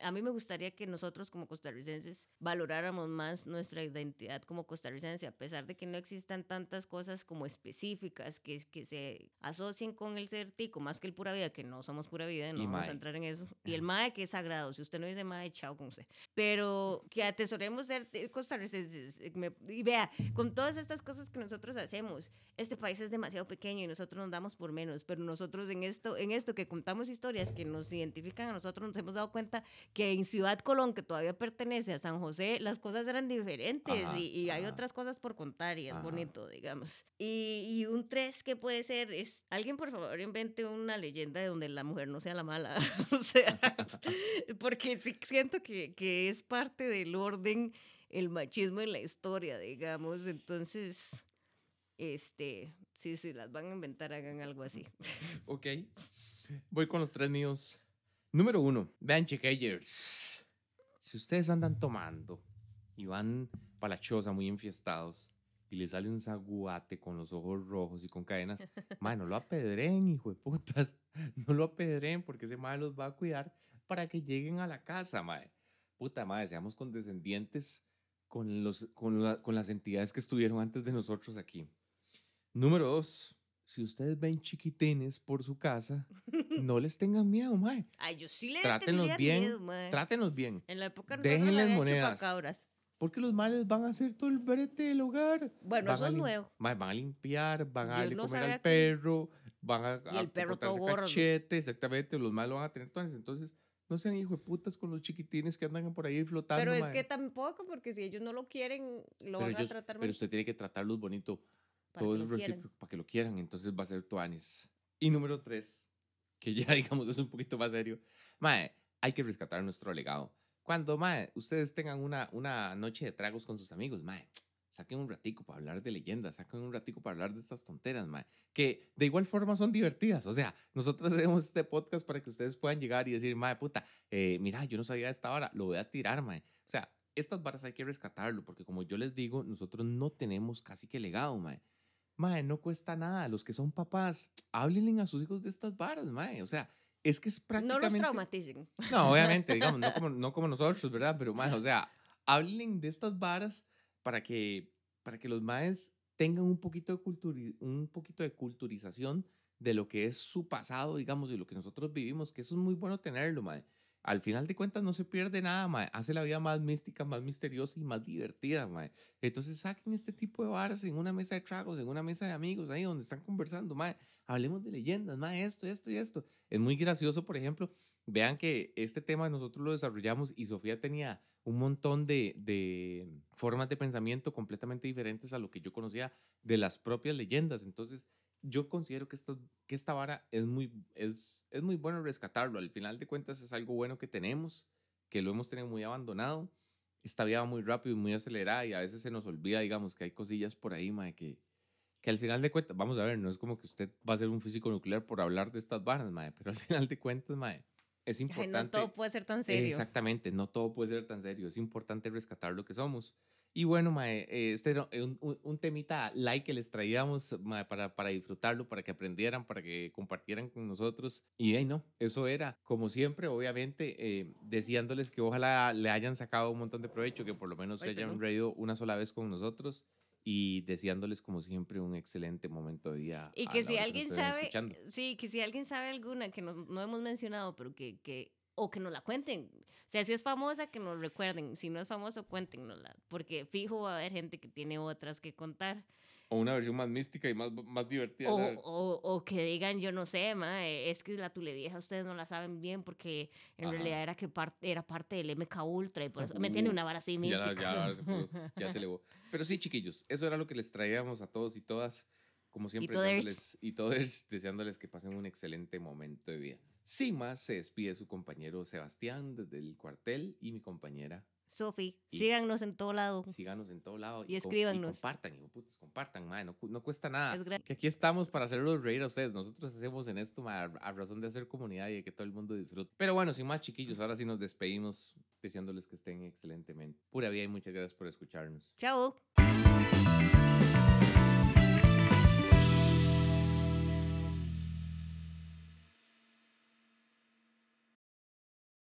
a mí me gustaría que nosotros como costarricenses valoráramos más nuestra identidad como costarricense, a pesar de que no existan tantas cosas como específicas que, que se asocien con el ser tico, más que el pura vida, que no somos pura vida, no vamos a entrar en eso. Y el MAE, que es sagrado, si usted no dice MAE, chao con usted. Pero que atesoremos ser costarricenses. Eh, y vea, con todas estas cosas que nosotros hacemos, este país es demasiado pequeño y nosotros nos damos por menos, pero nosotros en esto, en esto que contamos historias que nos identifican a nosotros, nos hemos dado cuenta que en Ciudad Colón, que todavía pertenece a San José, las cosas eran diferentes y, hay otras cosas por contar y es bonito, digamos. Y, y un tres que puede ser es, alguien por favor invente una leyenda de donde la mujer no sea la mala, <laughs> o sea, <laughs> porque sí siento que, que es parte del orden el machismo en la historia, digamos, entonces, este, sí, sí, las van a inventar, hagan algo así. Ok. Voy con los tres míos. Número uno, vean chiquillos. Si ustedes andan tomando y van para la choza muy enfiestados y les sale un zaguate con los ojos rojos y con cadenas, <laughs> madre, no lo apedren, hijo de putas. No lo apedren porque ese madre los va a cuidar para que lleguen a la casa, madre. Puta madre, seamos condescendientes con, los, con, con las entidades que estuvieron antes de nosotros aquí. Número dos, si ustedes ven chiquitines por su casa, <laughs> no les tengan miedo, mae. Ay, yo sí les Trátenlos bien, miedo, mae. Trátenlos bien. En la época Déjenles monedas. Porque los males van a hacer todo el brete del hogar. Bueno, eso es nuevo. van a limpiar, van a darle comer al perro, van a, Y el a perro todo gordo. cachete, exactamente, los lo van a tener todas. Entonces, no sean hijo de putas con los chiquitines que andan por ahí flotando. Pero es mae. que tampoco, porque si ellos no lo quieren, lo Pero, van a tratar pero mal usted tiene que tratarlos bonito. Para todo que es recíproco para que lo quieran. Entonces va a ser Tuanis. Y número tres, que ya <laughs> digamos es un poquito más serio. Mae, hay que rescatar nuestro legado. Cuando, mae, ustedes tengan una, una noche de tragos con sus amigos, mae, saquen un ratico para hablar de leyendas, saquen un ratico para hablar de estas tonteras, mae, que de igual forma son divertidas. O sea, nosotros <laughs> hacemos este podcast para que ustedes puedan llegar y decir, mae, puta, eh, mira, yo no sabía de esta hora, lo voy a tirar, mae. O sea, estas varas hay que rescatarlo, porque como yo les digo, nosotros no tenemos casi que legado, mae. Mae, no cuesta nada. Los que son papás, háblenle a sus hijos de estas varas, mae. O sea, es que es No prácticamente... los traumaticen. No, obviamente, <laughs> digamos, no como, no como nosotros, ¿verdad? Pero, mae, o sea, hablen de estas varas para que, para que los maes tengan un poquito, de culturi- un poquito de culturización de lo que es su pasado, digamos, y lo que nosotros vivimos, que eso es muy bueno tenerlo, mae. Al final de cuentas no se pierde nada, mae. Hace la vida más mística, más misteriosa y más divertida, mae. Entonces saquen este tipo de varas en una mesa de tragos, en una mesa de amigos, ahí donde están conversando, mae. Hablemos de leyendas, mae, esto, esto y esto. Es muy gracioso, por ejemplo, vean que este tema nosotros lo desarrollamos y Sofía tenía un montón de, de formas de pensamiento completamente diferentes a lo que yo conocía de las propias leyendas. Entonces, yo considero que esta, que esta vara es muy, es, es muy bueno rescatarlo. Al final de cuentas es algo bueno que tenemos, que lo hemos tenido muy abandonado. Esta vida va muy rápido y muy acelerada y a veces se nos olvida, digamos, que hay cosillas por ahí, mae, que, que al final de cuentas, vamos a ver, no es como que usted va a ser un físico nuclear por hablar de estas varas, mae, pero al <laughs> final de cuentas, mae, es Ay, importante. no todo puede ser tan serio. Exactamente, no todo puede ser tan serio. Es importante rescatar lo que somos. Y bueno, mae, eh, este era un, un- un temita like que les traíamos mae, para, para disfrutarlo, para que aprendieran, para que compartieran con nosotros. Y ahí no, eso era, como siempre, obviamente, eh, deseándoles que ojalá le hayan sacado un montón de provecho, que por lo menos se Ay, hayan perdón. reído una sola vez con nosotros. Y deseándoles, como siempre, un excelente momento de día. Y a que si alguien sabe, escuchando. sí, que si alguien sabe alguna que no, no hemos mencionado, pero que, que, o que nos la cuenten. O sea, si es famosa, que nos recuerden. Si no es famoso, cuéntenosla. Porque fijo va a haber gente que tiene otras que contar. O una versión más mística y más, más divertida. O, o, o que digan, yo no sé, ma, es que la Tule Vieja ustedes no la saben bien porque en Ajá. realidad era que par- era parte del MK Ultra y por eso, ¿me entiende? Uh, Una vara así Ya, mística. ya, se pudo, <laughs> ya se elevó. Pero sí, chiquillos, eso era lo que les traíamos a todos y todas, como siempre, toders. deseándoles, y todos deseándoles que pasen un excelente momento de vida. Sin más, se despide su compañero Sebastián desde el cuartel y mi compañera. Sofi, Y- síganos en todo lado. Síganos en todo lado. Y com- escríbanos. compartan, hijo putas, compartan, mae, no, no cuesta nada. Que aquí estamos para hacerlos reír a ustedes. Nosotros hacemos en esto mae, a, a razón de hacer comunidad y de que todo el mundo disfrute. Pero bueno, sin más, chiquillos, ahora sí nos despedimos deseándoles que estén excelentemente. Pura vida y muchas gracias por escucharnos. Chao.